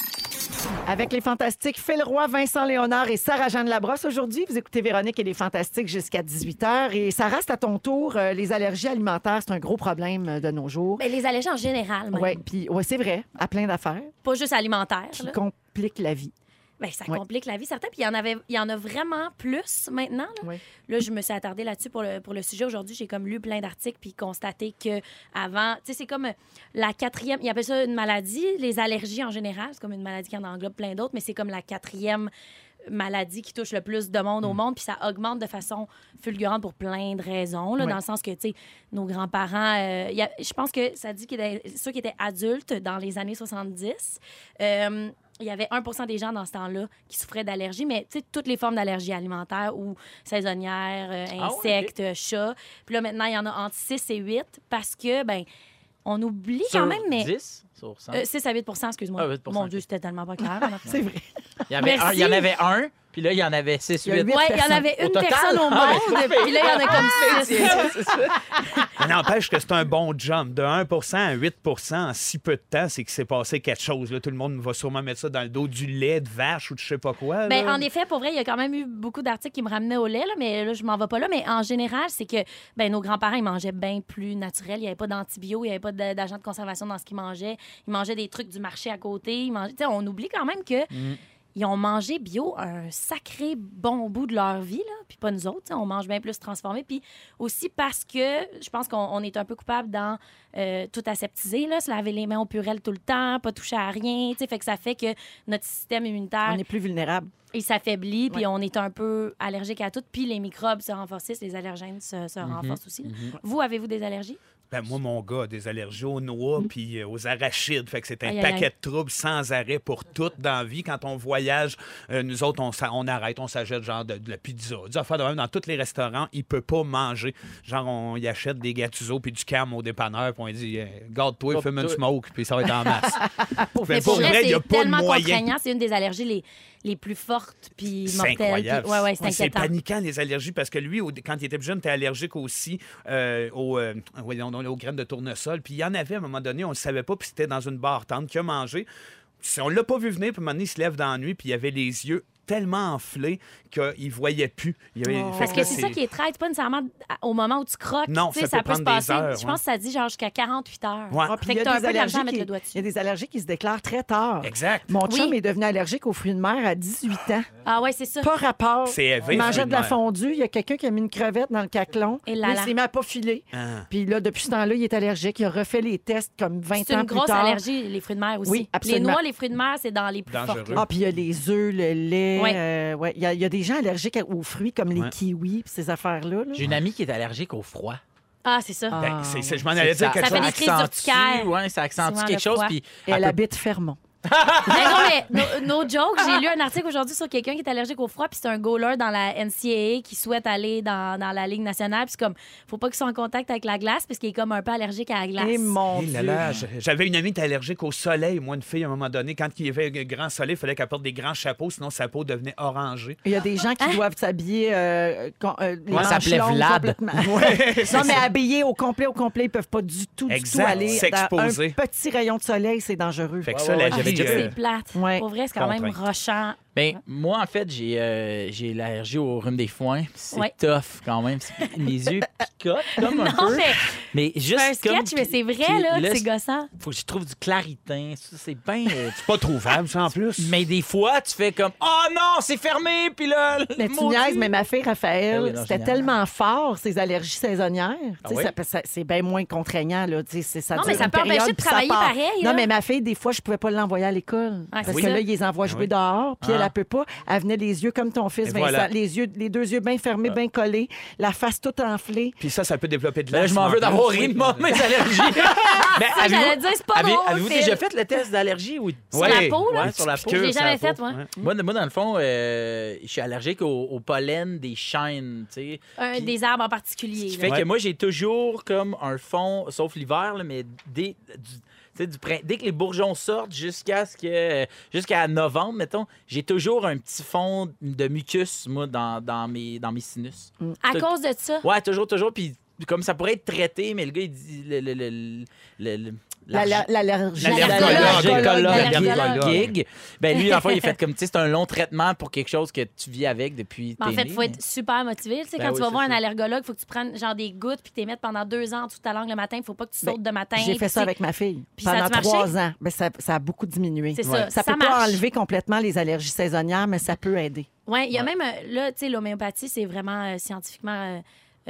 Avec les fantastiques Phil Roy, Vincent Léonard et Sarah-Jeanne Labrosse. Aujourd'hui, vous écoutez Véronique et les fantastiques jusqu'à 18h. Et Sarah, c'est à ton tour. Euh, les allergies alimentaires, c'est un gros problème euh, de nos jours. Ben, les allergies en général. Oui, puis ouais, c'est vrai, à plein d'affaires pas juste alimentaires. qui là. compliquent la vie. Ben, ça Ouais. complique la vie, certains. Puis il y, en avait, il y en a vraiment plus maintenant. Là, Ouais. Là, je me suis attardée là-dessus pour le, pour le sujet. Aujourd'hui, j'ai comme lu plein d'articles puis constaté que avant, tu sais, c'est comme euh, la quatrième, ils appellent ça une maladie, les allergies en général. C'est comme une maladie qui en englobe plein d'autres, mais c'est comme la quatrième maladie qui touche le plus de monde au Mm. monde, puis ça augmente de façon fulgurante pour plein de raisons, là, Ouais. dans le sens que, tu sais, nos grands-parents, euh, je pense que ça dit que ceux qui étaient adultes dans les années 70, euh, il y avait 1% des gens dans ce temps-là qui souffraient d'allergies, mais tu sais, toutes les formes d'allergies alimentaires ou saisonnières, euh, Ah insectes, euh, chats. Puis là, maintenant, il y en a entre 6 et 8 parce que, ben, on oublie Sur quand même, mais. 10 sur 100. Euh, 6 à 8% excuse-moi. Ah, 8 Mon Dieu, c'était tellement pas clair. C'est vrai. il, y avait merci. un- il y en avait un Puis là, il y en avait 6, Il y a 8. huit Ouais, il y en avait une personne au Ah, monde, puis là, il y en a comme ça. Mais N'empêche que c'est un bon jump. De 1% à 8% en si peu de temps, c'est qu'il s'est passé quelque chose. là. Tout le monde va sûrement mettre ça dans le dos du lait de vache ou de je sais pas quoi. Ben, en effet, pour vrai, il y a quand même eu beaucoup d'articles qui me ramenaient au lait, là, mais là, je m'en vais pas là. Mais en général, c'est que ben, nos grands-parents, ils mangeaient bien plus naturel. Il n'y avait pas d'antibio, il n'y avait pas de- d'agent de conservation dans ce qu'ils mangeaient. Ils mangeaient des trucs du marché à côté. Ils mangeaient... On oublie quand même que. Ils ont mangé bio un sacré bon bout de leur vie, là. puis pas nous autres. On mange bien plus transformé. Puis aussi parce que je pense qu'on on est un peu coupable dans euh, tout aseptiser, là, se laver les mains au purel tout le temps, pas toucher à rien. Fait que ça fait que notre système immunitaire On est plus vulnérable. il s'affaiblit, puis on est un peu allergique à tout, puis les microbes se renforcent, les allergènes se, se renforcent aussi. Vous, avez-vous des allergies? Ben, moi, mon gars a des allergies aux noix puis euh, aux arachides. Fait que c'est un Aïe, paquet aïe. de troubles sans arrêt pour tout dans la vie. Quand on voyage, euh, nous autres, on, on arrête, on s'achète genre de, de la pizza. De même dans tous les restaurants, il peut pas manger. Genre, on y achète des gâteaux puis du cam au dépanneur, puis on lui dit, euh, garde-toi, fume une smoke, puis ça va être en masse. Mais Ben, pour vrai, il y a c'est pas de tellement moyen. C'est une des allergies les, les plus fortes puis C'est mortelles. incroyable. puis- ouais, ouais, c'est Ouais, C'est paniquant, les allergies, parce que lui, au- quand il était plus jeune, il était allergique aussi euh, aux, euh, voyons donc, aux graines de tournesol. Puis il y en avait à un moment donné, on ne savait pas, puis c'était dans une barre tente qu'il a mangé. Si on l'a pas vu venir, puis à un moment donné, il se lève dans la nuit, puis il avait les yeux tellement enflés qu'il voyait plus. Il avait- fait Parce que c'est ça qui est traite, c'est pas nécessairement au moment où tu croques. Non, sais, ça peut se prendre des passer. heures, Je ouais. pense que ça dit genre jusqu'à 48 heures. Ouais. Ah, puis Fait il y a des peu d'argent à allergies mettre qui- le doigt Il y a des allergies qui se déclarent très tard. Exact. Mon Oui. chum est devenu allergique aux fruits de mer à 18 ans. Ah ouais, c'est ça. Pas rapport. C'est élevé, Il mangeait de de la fondue. Il y a quelqu'un qui a mis une crevette dans le caclon. Et là là. Il s'est mis à pas filer. Ah. Puis là, depuis ce temps-là, il est allergique. Il a refait les tests comme 20 C'est ans une plus grosse tard. allergie, les fruits de mer aussi. Oui, les absolument. noix, les fruits de mer, c'est dans les plus là. Ah, puis il y a les œufs, le lait. Ouais. euh, ouais. Il y, a- il y a des gens allergiques aux fruits comme les kiwis, ces affaires-là. là. J'ai une amie qui est allergique au froid. Ah, c'est ça. Ah, Ben, c'est- c'est- je m'en allais dire ça, quelque Ça fait chose. des crises. Ouais, ça accentue quelque chose. Puis elle elle peut- habite Fermont. Mais non, mais no, no joke, j'ai lu un article aujourd'hui sur quelqu'un qui est allergique au froid, puis c'est un goaler dans la NCAA qui souhaite aller dans, dans la Ligue nationale. Puis c'est comme, faut pas qu'il soit en contact avec la glace, parce qu'il est comme un peu allergique à la glace. Et mon Eh Dieu. là là, j- J'avais une amie qui était allergique au soleil. Moi, une fille, à un moment donné, quand il y avait un grand soleil, il fallait qu'elle porte des grands chapeaux, sinon sa peau devenait orangée. Il y a des gens Hein? qui doivent s'habiller euh, euh, les Ouais, ça s'appelait longues Vlad. Ouais, Non, mais habillés au complet, au complet, ils peuvent pas du tout, du tout aller dans un s'exposer. petit rayon de soleil, c'est dangereux. Fait que ça, ouais, j'avais C'est plate. Ouais. Pour vrai, c'est quand même rochant. Ben, moi, en fait, j'ai euh, j'ai l'allergie au rhume des foins. C'est Ouais. tough quand même. C'est- Mes yeux picotent comme un Non, peu. mais Mais juste c'est un comme... sketch, mais c'est vrai, puis là, là, c'est gossant. faut que je trouve du claritin. Ça, c'est bien... euh, C'est pas trouvable, ça, en plus. mais des fois, tu fais comme « Oh non, c'est fermé! » Puis là, le Mais tu maudit- niaises, mais ma fille Raphaël, Ah oui, non, c'était génial. tellement fort, ses allergies saisonnières. Ah Tu sais, oui? ça- ça- c'est bien moins contraignant. Là, tu sais, c'est- ça Non, dure mais ça une peut empêcher de puis ça travailler part. pareil, là. Non, mais ma fille, des fois, je pouvais pas l'envoyer à l'école. Ah, parce c'est que ça? là, ils les envoient jouer dehors, puis elle, elle peut pas. Elle venait les yeux comme ton fils, Vincent. voilà. Les, yeux, les deux yeux bien fermés, bien collés, la face toute enflée. Puis ça, ça peut développer de Ben là, l'asthme. je m'en en veux d'avoir ri de moi, mes allergies. Ça, avez-vous- j'allais dire, c'est pas drôle, Avez-vous déjà fait le test d'allergie? ou- Sur Ouais. la peau, là? Sur la peau. Je l'ai Piqûre, jamais fait. Moi, moi, dans le fond, euh, je suis allergique au, au pollen des chênes, tu sais. Un Puis- des arbres en Ce particulier. qui là. fait que moi, j'ai toujours comme un fond, sauf l'hiver, là, mais dès, du, tu sais, du prin- dès que les bourgeons sortent jusqu'à ce que jusqu'à novembre, mettons, j'ai toujours un petit fond de mucus, moi, dans, dans, mes, dans mes sinus. À Tout- cause de ça? Ouais, toujours, toujours. Puis comme ça pourrait être traité, mais le gars, il dit. Le, le, le, L'allergologue, gig. Ben lui, en fait, il fait comme, tu sais, c'est un long traitement pour quelque chose que tu vis avec depuis Mais en t'es fait, il faut mais- être super motivé. Tu sais, Ben quand oui, tu vas voir un ça. allergologue, il faut que tu prennes genre des gouttes puis tu les mettes pendant deux ans en de ta langue le matin. Il faut pas que tu Ben, sautes de matin. J'ai fait ça avec ma fille Puis pendant trois ans. Ben, ça, ça a beaucoup diminué. C'est ça, Ça ça peut pas marche. enlever complètement les allergies saisonnières, mais ça peut aider. Oui, il y a même, euh, là, tu sais, l'homéopathie, c'est vraiment euh, scientifiquement. euh,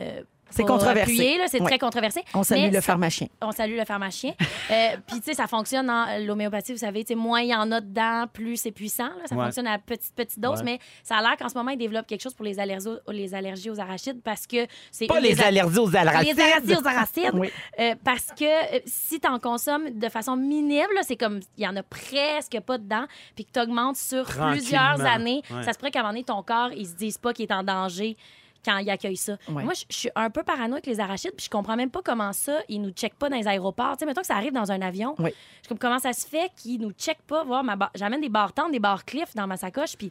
euh, C'est controversé. c'est Ouais. très controversé. On salue Mais le pharmacien. On salue le pharmacien. Euh, Puis, tu sais, ça fonctionne en l'homéopathie, vous savez, tu sais, moins il y en a dedans, plus c'est puissant. là. Ça Ouais. fonctionne à petite, petite dose, Ouais. mais ça a l'air qu'en ce moment, ils développent quelque chose pour les allergies, les allergies aux arachides parce que c'est. Pas les allergies aux arachides. Les allergies aux arachides. Oui. Euh, parce que euh, si tu en consommes de façon minime, là, c'est comme il y en a presque pas dedans, puis que tu augmentes sur plusieurs années, Ouais. ça se pourrait qu'à un moment donné, ton corps, il se dise pas qu'il est en danger quand ils accueillent ça. Ouais. Moi, je suis un peu parano avec les arachides, puis je comprends même pas comment ça, ils nous checkent pas dans les aéroports. Tu sais, mettons que ça arrive dans un avion. Je comme comment ça se fait qu'ils nous checkent pas, voir ma bar- J'amène des barres tentes, des barres cliff dans ma sacoche, puis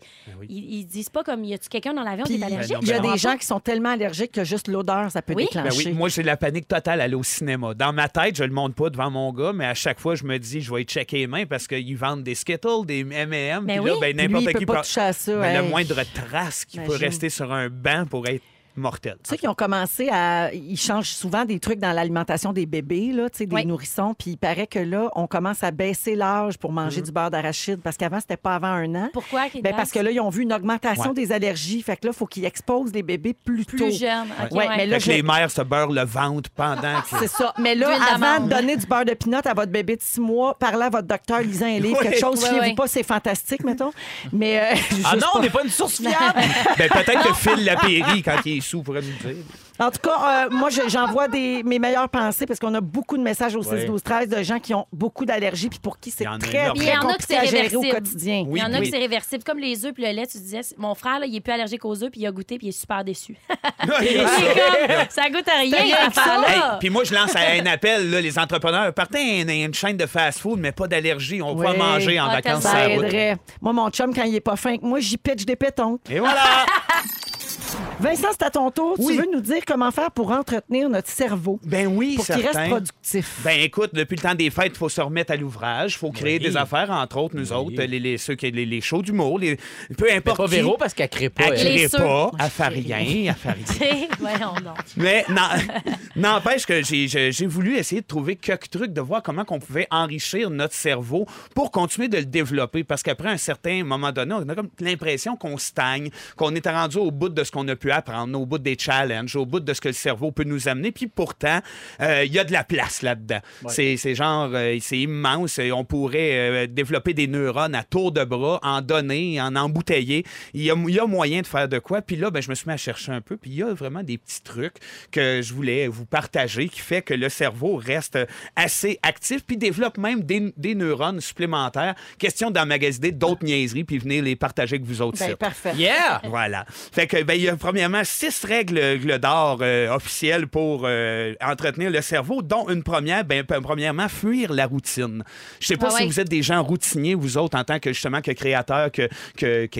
ils, ils disent pas comme y a-tu quelqu'un dans l'avion qui est allergique? il y a des gens pas. qui sont tellement allergiques que juste l'odeur, ça peut Oui. Ben déclencher. oui, moi, j'ai la panique totale à aller au cinéma. Dans ma tête, je le montre pas devant mon gars, mais à chaque fois, je me dis, je vais y checker les mains parce qu'ils vendent des Skittles, des M&M. Ben puis là, ben, n'importe il peut qui pas peut- toucher à ça. ben, hey. Le moindre trace qui peut rester sur un banc pour être mortel. Tu sais qu'ils ont commencé à. Ils changent souvent des trucs dans l'alimentation des bébés, là, tu sais, des Oui. nourrissons. Puis il paraît que là, on commence à baisser l'âge pour manger Mm. du beurre d'arachide parce qu'avant, c'était pas avant un an. Pourquoi? Ben, parce que là, ils ont vu une augmentation Ouais. des allergies. Fait que là, il faut qu'ils exposent les bébés plus, tôt. plus jeune. OK, Ouais, ouais. mais là, Fait que je- les mères se beurrent le ventre pendant que... C'est ça. Mais là, avant de donner du beurre de pinot à votre bébé de six mois, parlez à votre docteur, lisant un livre, Oui. quelque chose, fiez-vous pas, c'est fantastique, mettons. Mais euh, Ah non, on pas- n'est pas une source fiable! Ben, peut-être que Phil Lapéry, quand il est sous, pourrait nous dire. En tout cas, euh, moi, je- j'envoie des, mes meilleures pensées parce qu'on a beaucoup de messages au 6 Ouais. 12 13 de gens qui ont beaucoup d'allergies puis pour qui c'est très, très que compliqué à gérer au quotidien. Il y en a oui. que c'est réversible. Comme les œufs puis le lait, tu disais, mon frère, là, il est plus allergique aux œufs, puis il a goûté, puis il est super déçu. Il est comme, ça goûte à rien, ça. Hey, puis moi, je lance un appel, là, les entrepreneurs. Partez une, une chaîne de fast-food, mais pas d'allergie. On va Oui. manger en Ah, vacances Ça aiderait. Moi, mon chum, quand il est pas fin que moi, j'y pitch des pétons. Et voilà! Vincent, c'est à ton tour. Oui. Tu veux nous dire comment faire pour entretenir notre cerveau Ben oui, pour qu'il reste productif? Ben écoute, depuis le temps des fêtes, il faut se remettre à l'ouvrage. Il faut créer Oui. des affaires, entre autres, nous Oui. autres, les, les, ceux qui, les, les shows d'humour, les, peu Mais importe pas qui. Véro parce qu'elle crée pas. Elle elle. Crée pas, elle fait rien, elle fait rien. Voyons donc. Mais non- n'empêche que j'ai- j'ai j'ai voulu essayer de trouver quelques trucs, de voir comment on pouvait enrichir notre cerveau pour continuer de le développer. Parce qu'après un certain moment donné, on a comme l'impression qu'on stagne, qu'on est rendu au bout de ce qu'on a pu apprendre, au bout des challenges, au bout de ce que le cerveau peut nous amener. Puis pourtant, euh, il y a de la place là-dedans. C'est c'est genre, euh, c'est immense. Et On pourrait euh, développer des neurones à tour de bras, en donner, en embouteiller. Il y a, il y a moyen de faire de quoi. Puis là, ben, je me suis mis à chercher un peu. Puis il y a vraiment des petits trucs que je voulais vous partager qui fait que le cerveau reste assez actif puis développe même des, des neurones supplémentaires. Question d'emmagasiner d'autres niaiseries puis venir les partager avec vous autres. Ben, parfait. Yeah! Voilà. Fait que, ben, il y a premièrement six règles d'or euh, officielles pour euh, entretenir le cerveau, dont une première, ben, premièrement, fuir la routine. Je sais pas Ah si vous êtes des gens routiniers, vous autres, en tant que, justement, que créateurs, que, que, que-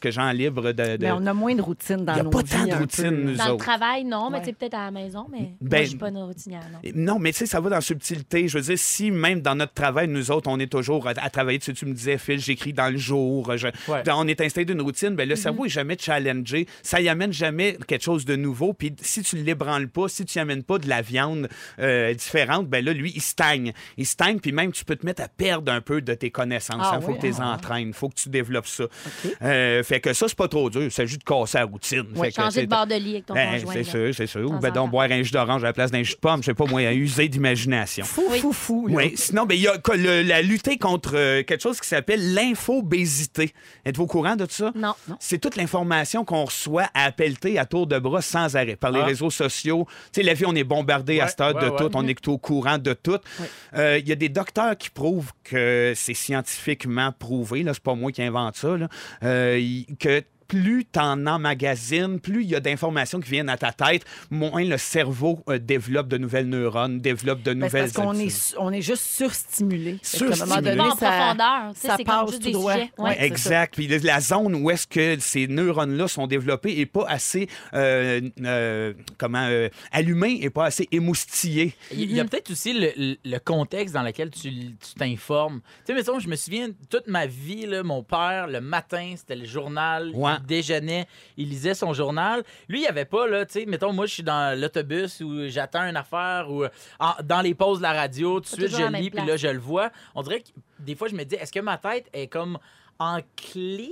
que gens libres de. de- Mais on a moins de routine dans Il y a nos pas vies, tant de routine, peu. nous Dans le autres. travail, non, mais Ouais. sais, peut-être à la maison, mais Ben- moi, je suis pas une routinière, non. Non, mais tu sais, ça va dans la subtilité. Je veux dire, si même dans notre travail, nous autres, on est toujours à, à travailler, tu, sais, tu me disais, Phil, j'écris dans le jour, je- Ouais. on est installé d'une routine, ben, le cerveau est jamais challengé, ça y amène jamais quelque chose de nouveau. Puis si tu ne l'ébranles pas, si tu n'y amènes pas de la viande euh, différente, ben là, lui, il stagne. Il stagne, puis même, tu peux te mettre à perdre un peu de tes connaissances. Ah Il faut oui, que tu les entraînes, il faut que tu développes ça. Euh, fait que ça, c'est pas trop dur. Il s'agit de casser la routine. Fait tu Changer de bord de lit avec ton ben, conjoint. c'est sûr, c'est sûr. Ou ben en donc boire un jus d'orange à la place d'un jus de pomme, je sais pas moi, à user d'imagination. Fou, Oui. fou, fou. Oui, sinon, ben, il y a le- la lutter contre euh, quelque chose qui s'appelle l'infobésité. Êtes-vous au courant de ça? Non. C'est toute l'information qu'on reçoit à pelleter à tour de bras sans arrêt par les Ah. réseaux sociaux. Tu sais, la vie, on est bombardé à cette heure ouais, de ouais. tout. On est au courant de tout. Euh, Il y a des docteurs qui prouvent que c'est scientifiquement prouvé. Là, c'est pas moi qui invente ça. là. Euh, que plus t'en emmagasines, plus il y a d'informations qui viennent à ta tête, moins le cerveau euh, développe de nouvelles neurones, développe de Ben, nouvelles parce qu'on est, on est juste surstimulé. Surstimulé. donné, en ça- profondeur. ça passe juste tout des droit. Ouais, Ouais. Exact. Puis la zone où est-ce que ces neurones-là sont développés est pas assez euh, euh, comment euh, allumée et pas assez émoustillée. Il y a peut-être aussi le, contexte dans lequel tu tu t'informes. Tu sais, mettons, je me souviens, toute ma vie, là, mon père, le matin, c'était le journal, Ouais. Il déjeunait, il lisait son journal. Lui, il n'y avait pas, là, tu sais, mettons, moi, je suis dans l'autobus ou j'attends une affaire ou en- dans les pauses de la radio, tout de suite, je lis, puis là, je le vois. On dirait que des fois, je me dis, est-ce que ma tête est comme encline?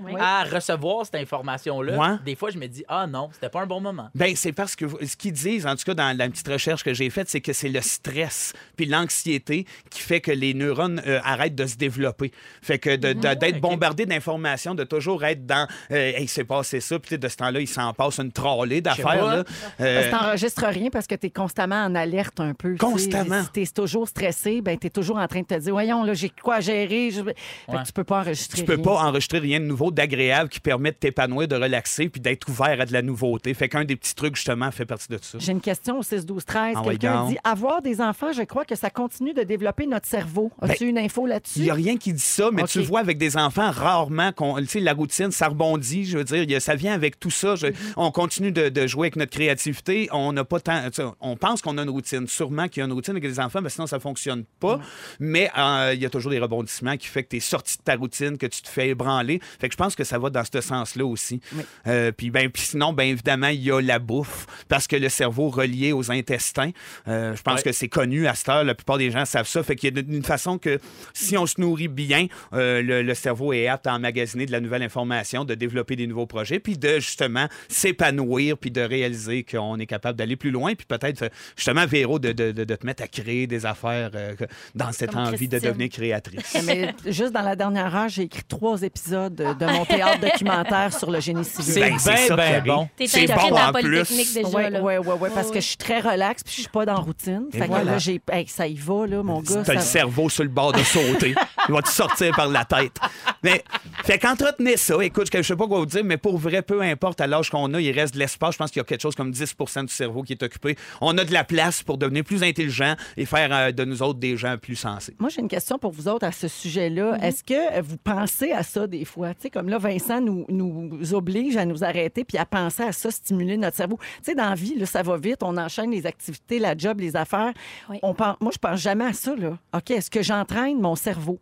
Oui. à recevoir cette information-là? Ouais. Des fois, je me dis, ah non, c'était pas un bon moment. Ben, c'est parce que ce qu'ils disent, en tout cas dans la petite recherche que j'ai faite, c'est que c'est le stress puis l'anxiété qui fait que les neurones euh, arrêtent de se développer. Fait que de- de- d'être bombardé d'informations, de toujours être dans euh, Hey, il s'est passé ça, puis de ce temps-là, il s'en passe une trollée d'affaires. Euh, t'enregistres rien parce que tu es constamment en alerte un peu. Constamment. Si tu es toujours stressé, ben, tu es toujours en train de te dire Voyons, là, j'ai quoi à gérer. Je... Fait que tu peux pas enregistrer. tu peux pas enregistrer rien de nouveau, d'agréable, qui permet de t'épanouir, de relaxer, puis d'être ouvert à de la nouveauté. Fait qu'un des petits trucs, justement, fait partie de ça. J'ai une question au 6 12 13. Ah ouais, Quelqu'un dit avoir des enfants, je crois que ça continue de développer notre cerveau. As-tu une info Il là-dessus n'y a rien qui dit ça, mais tu vois, avec des enfants, rarement, qu'on, tu sais, la routine, ça rebondit. Je veux dire, il ça vient avec tout ça. Je- On continue de, de jouer avec notre créativité. On n'a pas tant. On pense qu'on a une routine. Sûrement qu'il y a une routine avec des enfants, mais sinon, ça ne fonctionne pas. Mais euh, il y a toujours des rebondissements qui fait que tu es sorti de ta routine, que tu te fais ébranler. Fait que je pense que ça va dans ce sens-là aussi. Euh, puis, ben, puis sinon, ben, évidemment, il y a la bouffe, parce que le cerveau relié aux intestins, euh, je pense que c'est connu à cette heure. La plupart des gens savent ça. Fait qu'il y a une façon que si on se nourrit bien, euh, le, le cerveau est apte à emmagasiner de la nouvelle information, de développer des nouveaux projets, puis de justement s'épanouir, puis de réaliser qu'on est capable d'aller plus loin, puis peut-être justement, Véro, de, de- de- de te mettre à créer des affaires euh, dans cette Comme envie de devenir créatrice. Eh, Mais juste dans la dernière heure, j'ai écrit trois épisodes de mon théâtre documentaire sur le génie civil. C'est Ben, bien, c'est bien bon. C'est bon en plus. Oui, oui, oui, parce que je suis très relax puis je suis pas dans routine. Et Fait que voilà. là, j'ai, hey, ça y va, là, mon gars. T'as le cerveau sur le bord de sauter. Il va te sortir par la tête. Mais, fait qu'entretenez ça. Écoute, je sais pas quoi vous dire, mais pour vrai, peu importe à l'âge qu'on a, il reste de l'espace. Je pense qu'il y a quelque chose comme 10% du cerveau qui est occupé. On a de la place pour devenir plus intelligent et faire euh, de nous autres des gens plus sensés. Moi, j'ai une question pour vous autres à ce sujet-là. Mhm. Est-ce que vous pensez à ça des fois? Tu sais, comme là, Vincent nous, nous oblige à nous arrêter puis à penser à ça, stimuler notre cerveau. Tu sais, dans la vie, là, ça va vite, on enchaîne les activités, la job, les affaires. Oui. On pense, moi, je pense jamais à ça. Là. OK, est-ce que j'entraîne mon cerveau?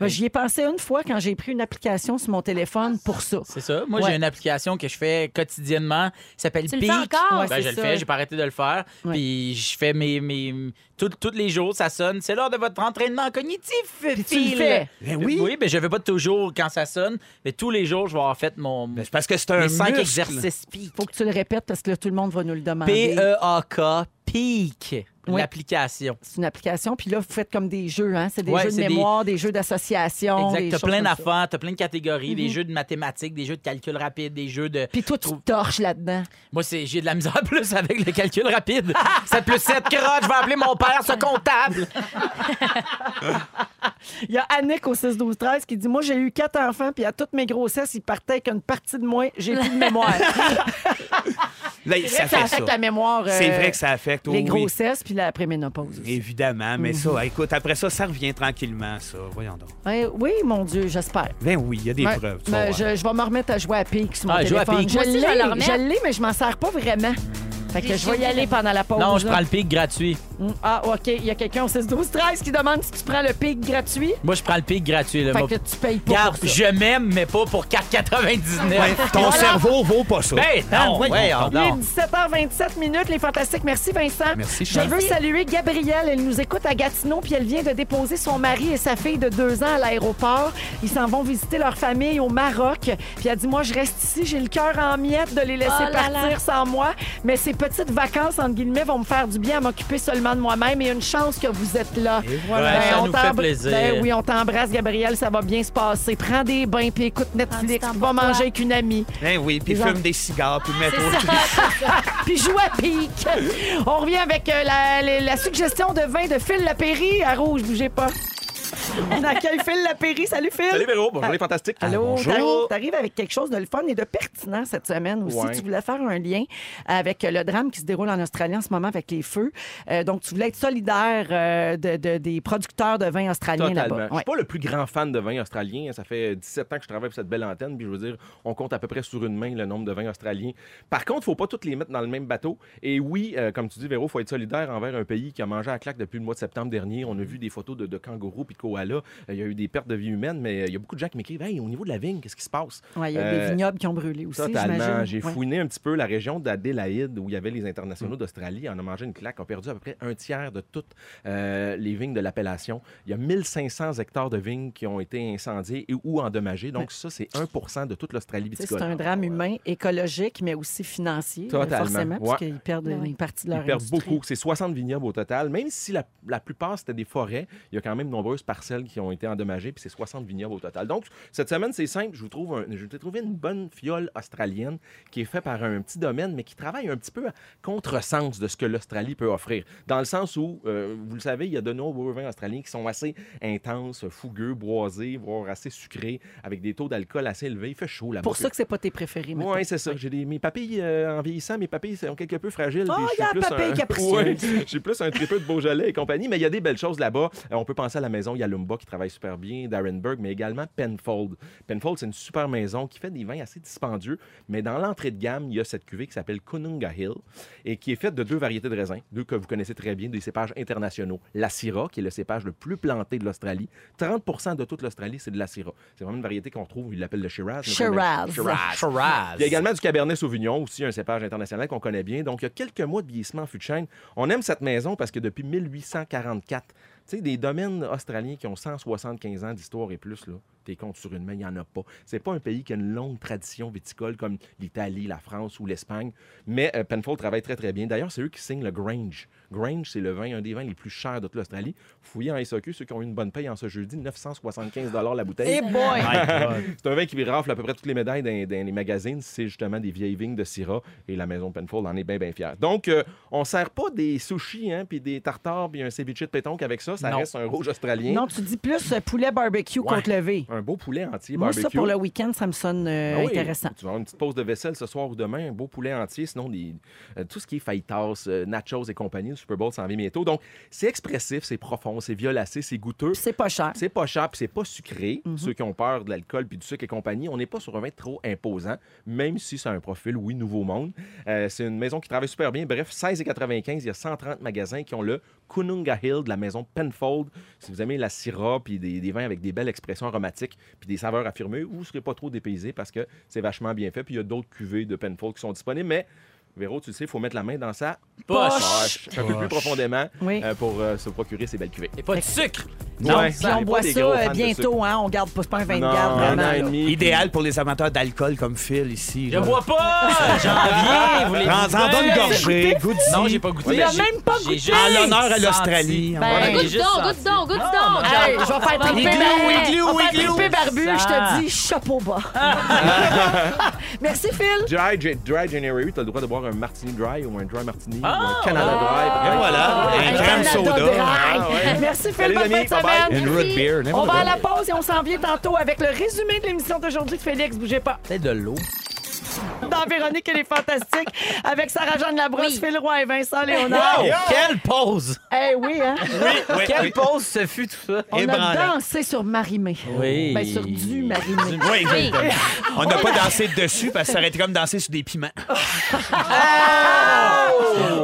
Ben, J'y ai pensé une fois quand j'ai pris une application sur mon téléphone pour ça. C'est ça. Moi, Ouais. j'ai une application que je fais quotidiennement. qui s'appelle Peak. fais encore? Ouais, Ben, je le ça. fais, j'ai pas arrêté de le faire. Ouais. Puis je fais mes. mes tous les jours, ça sonne. C'est l'heure de votre entraînement cognitif. Puis tu le fais. Ben oui. Oui, mais je le fais pas toujours quand ça sonne, mais tous les jours, je vais avoir fait mon. Ben, parce que c'est un mes cinq exercices Peak. faut que tu le répètes parce que là, tout le monde va nous le demander. P-E-A-K, Peak. Oui. L'application. C'est une application. Puis là, vous faites comme des jeux, hein? C'est des Ouais, jeux de des- mémoire, des, jeux d'association. Exact. T'as plein d'affaires, t'as plein de catégories, des jeux de mathématiques, des jeux de calcul rapide, des jeux de. Puis toi, tu torches là-dedans. Moi, c'est j'ai de la misère plus avec le calcul rapide. 7 plus 7, crotte, je vais appeler mon père, ce comptable. Il y a Annick au 6 12 13 qui dit Moi, j'ai eu quatre enfants, puis à toutes mes grossesses, ils partaient avec une partie de moi. J'ai plus de mémoire. Là, C'est ça vrai que ça fait affecte ça. la mémoire. euh, C'est vrai que ça affecte. Les oui, grossesses, puis la préménopause. aussi. Évidemment, mais ça, écoute, après ça, ça revient tranquillement, ça. Voyons donc. Ouais, oui, mon Dieu, j'espère. Ben oui, il y a des Ouais, preuves. tu vas mais voir. je, je vais me remettre à jouer à Pique sur mon Ah, jouer à téléphone. Pique. Je Moi aussi, je vais le l'ai, remettre. je l'ai, mais je m'en sers pas vraiment. Fait que je vais y aller pendant la pause. Non, je là. prends le pic gratuit. Mm, Ah, OK. Il y a quelqu'un au 6 12 13 qui demande si tu prends le Pique gratuit. Moi, je prends le pic gratuit. Là. Fait Moi, que tu payes pas Regarde, pour ça. je m'aime, mais pas pour 4,99. Ouais, ton cerveau vaut pas ça. Ben non, voyons ouais, oh, non. Il est 17h27 minutes, les fantastiques. Merci, Vincent. Merci, Je veux saluer Gabrielle. Elle nous écoute à Gatineau, puis elle vient de déposer son mari et sa fille de deux ans à l'aéroport. Ils s'en vont visiter leur famille au Maroc. Puis elle dit Moi, je reste ici, j'ai le cœur en miettes de les laisser Oh là partir là. sans moi. Mais ces petites vacances, entre guillemets, vont me faire du bien à m'occuper seulement de moi-même. Et une chance que vous êtes là. Et voilà, ça on nous fait plaisir. Ben oui, on t'embrasse, Gabrielle. Ça va bien se passer. Prends des bains, puis écoute Netflix, pour va toi. manger avec une amie. Ben oui, puis fume en- des cigares, puis mets puis joue à pique. On revient avec euh, la, la- la suggestion de vin de Phil Lapéry à rouge, bougez pas. On accueille Phil Lapéry. Salut Phil. Salut Véro, bonjour les fantastiques. Allô, bonjour. t'arrives- avec quelque chose de le fun et de pertinent cette semaine aussi. Ouais. Tu voulais faire un lien avec le drame qui se déroule en Australie en ce moment avec les feux. Euh, donc, tu voulais être solidaire euh, de, de- des producteurs de vin australiens là-bas. Je suis pas le plus grand fan de vin australien. Ça fait 17 ans que je travaille pour cette belle antenne, puis je veux dire, on compte à peu près sur une main le nombre de vins australiens. Par contre, faut pas toutes les mettre dans le même bateau. Et oui, euh, comme tu dis, Véro, faut être solidaire envers un pays qui a mangé à claque depuis le mois de septembre dernier. On a vu des photos de, de kangourous puis de koalas. Euh, Il y a eu des pertes de vie humaines, mais euh, il y a beaucoup de gens qui m'écrivent Hey, au niveau de la vigne, qu'est-ce qui se passe? Ouais, il y a Euh, des vignobles qui ont brûlé aussi, Totalement. J'ai Ouais. fouiné un petit peu la région d'Adélaïde où il y avait les Mm. internationaux d'Australie. On a mangé une claque. On a perdu à peu près un tiers de toutes euh, les vignes de l'appellation. Il y a 1500 hectares de vignes qui ont été incendiés et ou endommagés. Donc, ça, c'est 1 de toute l'Australie viticole. C'est un drame humain, écologique, mais aussi financier, euh, Totalement. forcément, Ouais. parce qu'ils perdent Ouais. une partie de leur Ils perdent industrie. beaucoup. C'est 60 vignobles au total. Même si la, la plupart, c'était des forêts, il y a quand même nombreuses parcelles parcelles qui ont été endommagées, puis c'est 60 vignobles au total. Donc, cette semaine, c'est simple. Je vous trouve un- je vous ai trouvé une bonne fiole australienne qui est faite par un petit domaine, mais qui travaille un petit peu à contresens de ce que l'Australie peut offrir. Dans le sens où, euh, vous le savez, il y a de nombreux vins australiens qui sont assez intenses, fougueux, boisés, voire assez sucrés, avec des taux d'alcool assez élevés. Il fait chaud là-bas. Pour ça que c'est pas tes préférés. Oui, c'est ça. J'ai des... Mes papilles, euh, en vieillissant, mes papilles sont quelque peu fragiles. Oh, il y a plus papille un... Ouais, j'ai plus un tripeux de Beaujolais et compagnie, mais il y a des belles choses là-bas. Euh, on peut penser à la maison Yalumba qui travaille super bien, d'Arenberg, mais également Penfold. Penfold, c'est une super maison qui fait des vins assez dispendieux, mais dans l'entrée de gamme, il y a cette cuvée qui s'appelle Kununga Hill et qui est faite de deux variétés de raisins, deux que vous connaissez très bien, des cépages internationaux. La Syrah, qui est le cépage le plus planté de l'Australie. 30% de toute l'Australie, c'est de la Syrah. C'est vraiment une variété qu'on trouve, ils l'appellent le Shiraz. Shiraz. Shiraz. il y a également du Cabernet Sauvignon, aussi un cépage international qu'on connaît bien. Donc, il y a quelques mois de vieillissement en fût de chêne. On aime cette maison parce que depuis 1844, tu sais, des domaines australiens qui ont 175 ans d'histoire et plus, là, t'es comptes sur une main, il n'y en a pas. C'est pas un pays qui a une longue tradition viticole comme l'Italie, la France ou l'Espagne, mais euh, Penfold travaille très, très bien. D'ailleurs, c'est eux qui signent le Grange. Grange, c'est le vin, un des vins les plus chers de toute l'Australie. Fouillez en SAQ, ceux qui ont eu une bonne paye en ce jeudi, 975 la bouteille. Eh boy! C'est un vin qui rafle à peu près toutes les médailles dans, dans les magazines. C'est justement des vieilles vignes de Syrah et la maison Penfold en est bien, bien fière. Donc, euh, on sert pas des sushis, hein, puis des tartares, puis un ceviche de pétonque avec ça. Ça Non. reste un rouge australien. Non, tu dis plus euh, poulet barbecue Ouais. côte levée. Un beau poulet entier Moi, barbecue. ça, pour le week-end, ça me sonne euh, Ah oui, intéressant. Tu vas avoir une petite pause de vaisselle ce soir ou demain, un beau poulet entier. Sinon, des- euh, tout ce qui est fajitas, euh, nachos et compagnie, le Super Bowl s'en vient bientôt. Donc, c'est expressif, c'est profond, c'est violacé, c'est goûteux. C'est pas cher. C'est pas cher, puis c'est pas sucré. Mhm. Ceux qui ont peur de l'alcool puis du sucre et compagnie, on n'est pas sur un vin trop imposant, même si c'est un profil, oui, nouveau monde. C'est une maison qui travaille super bien. Bref, 16,95, il y a 130 magasins qui ont le Kununga Hill de la maison Penfold. Si vous aimez la syrah puis des, vins avec des belles expressions aromatiques puis des saveurs affirmées, vous ne serez pas trop dépaysé parce que c'est vachement bien fait. Puis il y a d'autres cuvées de Penfold qui sont disponibles, mais Véro, tu le sais, il faut mettre la main dans sa Poche. un peu plus profondément Oui. euh, pour euh, se procurer ces belles cuvées. Et pas de sucre. Ouais, Puis on boit ça euh, bientôt, hein? On garde pas, pas un vin de Non, garde, un vraiment. an et là. demi. Idéal pour les amateurs d'alcool comme Phil ici. Je là. bois pas! J'en viens! Vous les Prends-en donne une gorgée, goûte Non, j'ai pas goûté. Il a J'ai- même pas goûté. En l'honneur à l'Australie. Ben, Ouais, Goûte donc, goûte donc, goûte Non, donc. je vais faire triper triper barbu, je te dis chapeau bas. Merci Phil. Dry, dry January, tu as le droit de boire un martini dry ou un dry martini Ah, ou un Canada dry. Et voilà, un crème soda. Dry. Ah, ouais. Merci Phil, bonne fin de semaine. Une root beer, On va à la pause et on s'en vient tantôt avec le résumé de l'émission d'aujourd'hui de Félix. Bougez pas. Peut-être de l'eau. Dans Véronique, elle est fantastique. Avec Sarah-Jeanne Labrosse, Oui. Phil Roy et Vincent Léonard. Wow! Quelle pause! Eh oui, hein? Oui, Quelle oui. pause ce fut tout ça? On a Ébranlant. dansé sur Marimé. Oui. Ben, sur du Marimé. Oui, exactement. On n'a pas dansé dessus parce que ça aurait été comme danser sur des piments.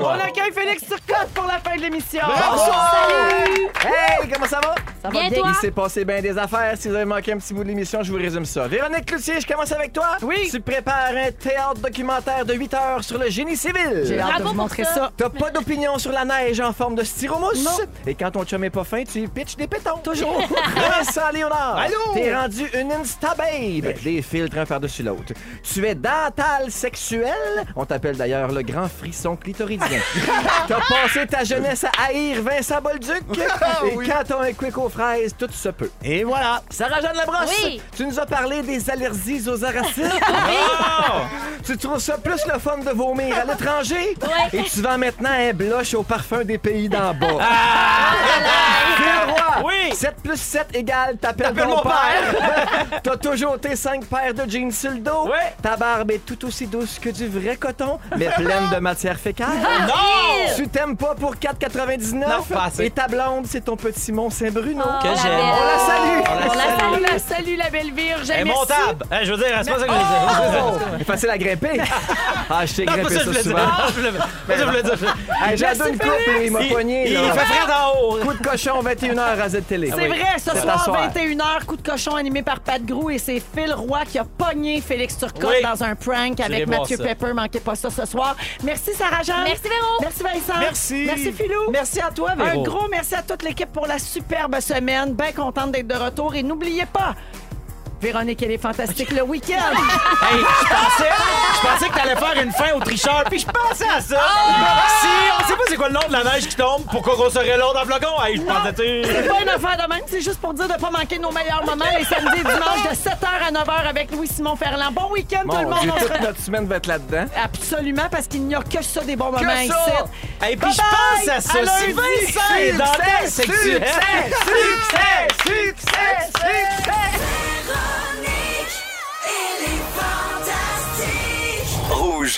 On accueille Félix Turcotte pour la fin de l'émission. Salut! Hey, comment ça va? Ça va Bien, bien? toi? Il s'est passé bien des affaires. Si vous avez manqué un petit bout de l'émission, je vous résume ça. Véronique Cloutier, je commence avec toi. Oui. Tu prépares un théâtre documentaire de 8 heures sur le génie civil. J'ai hâte de Bravo vous montrer ça. ça. T'as pas d'opinion sur la neige en forme de styromousse? Non. Et quand ton chum est pas fin, tu pitches des pétons. Toujours. Vincent Léonard. Allô? T'es rendu une Insta-babe. Des filtres un par-dessus l'autre. Tu es dental sexuel? On t'appelle d'ailleurs le grand frisson clitoridien. T'as passé ta jeunesse à haïr Vincent Bolduc? Et quand t'as un quick aux fraises, tout se peut. Et voilà. Sarah-Jeanne Labrosse, Oui. tu nous as parlé des allergies aux aracides. Tu trouves ça plus le fun de vomir à l'étranger? Ouais. Et tu vends maintenant un blush au parfum des pays d'en bas. Phil Roy, Oui. 7 plus 7 égale t'appelles T'appelles ton mon père. T'as toujours tes 5 paires de jeans sur le dos. Ouais. Ta barbe est tout aussi douce que du vrai coton, mais pleine de matière fécale. Non! Tu t'aimes pas pour 4,99 Non, pas assez. Et ta blonde, c'est ton petit Mont Saint-Bruno. Que la j'aime. On la salue. On la On salue. salue, la salue, la belle Virge. Elle est montable. Hein, je veux dire, c'est pas ça que je. Oh! C'est facile à grimper. Ah, je t'ai Non, pas grimpé ça je ça voulais dire. souvent. Non, je voulais- pas ça que je voulais dire. Hey, J'ai deux une couple et il m'a Il- pogné. Il là. fait frais en haut. Coup de cochon, 21h à Z-Télé. C'est vrai, ce C'est soir, à soir. 21h, coup de cochon animé par Pat Grou et c'est Phil Roy qui a pogné Félix Turcotte Oui. dans un prank avec voir Mathieu ça. Pepper. Manquez pas ça ce soir. Merci Sarah-Jeanne. Merci, Véro. Merci Vincent. Merci. Merci Philou. Merci à toi, Un gros merci à toute l'équipe pour la superbe semaine. Bien contente d'être de retour. Et n'oubliez pas, Véronique, elle est fantastique le week-end. Hey, je pensais, je pensais que t'allais faire une fin au tricheur, puis je pensais à ça. Si, on sait pas c'est quoi le nom de la neige qui tombe? Pourquoi qu'on serait l'autre en flocon? Hey, je pensais, tu sais- C'est pas une affaire de même, c'est juste pour dire de ne pas manquer nos meilleurs moments les samedis et dimanches de 7h à 9h avec Louis-Simon Ferland. Bon week-end tout le Mon Dieu, monde! On se- toute notre semaine va être là-dedans. Absolument, parce qu'il n'y a que ça des bons moments ici. Et puis je pense à ça. Dans ta Succès! sexuelle. Succès! Succès! Succès! Succès! Véronique, elle est fantastique. Rouge.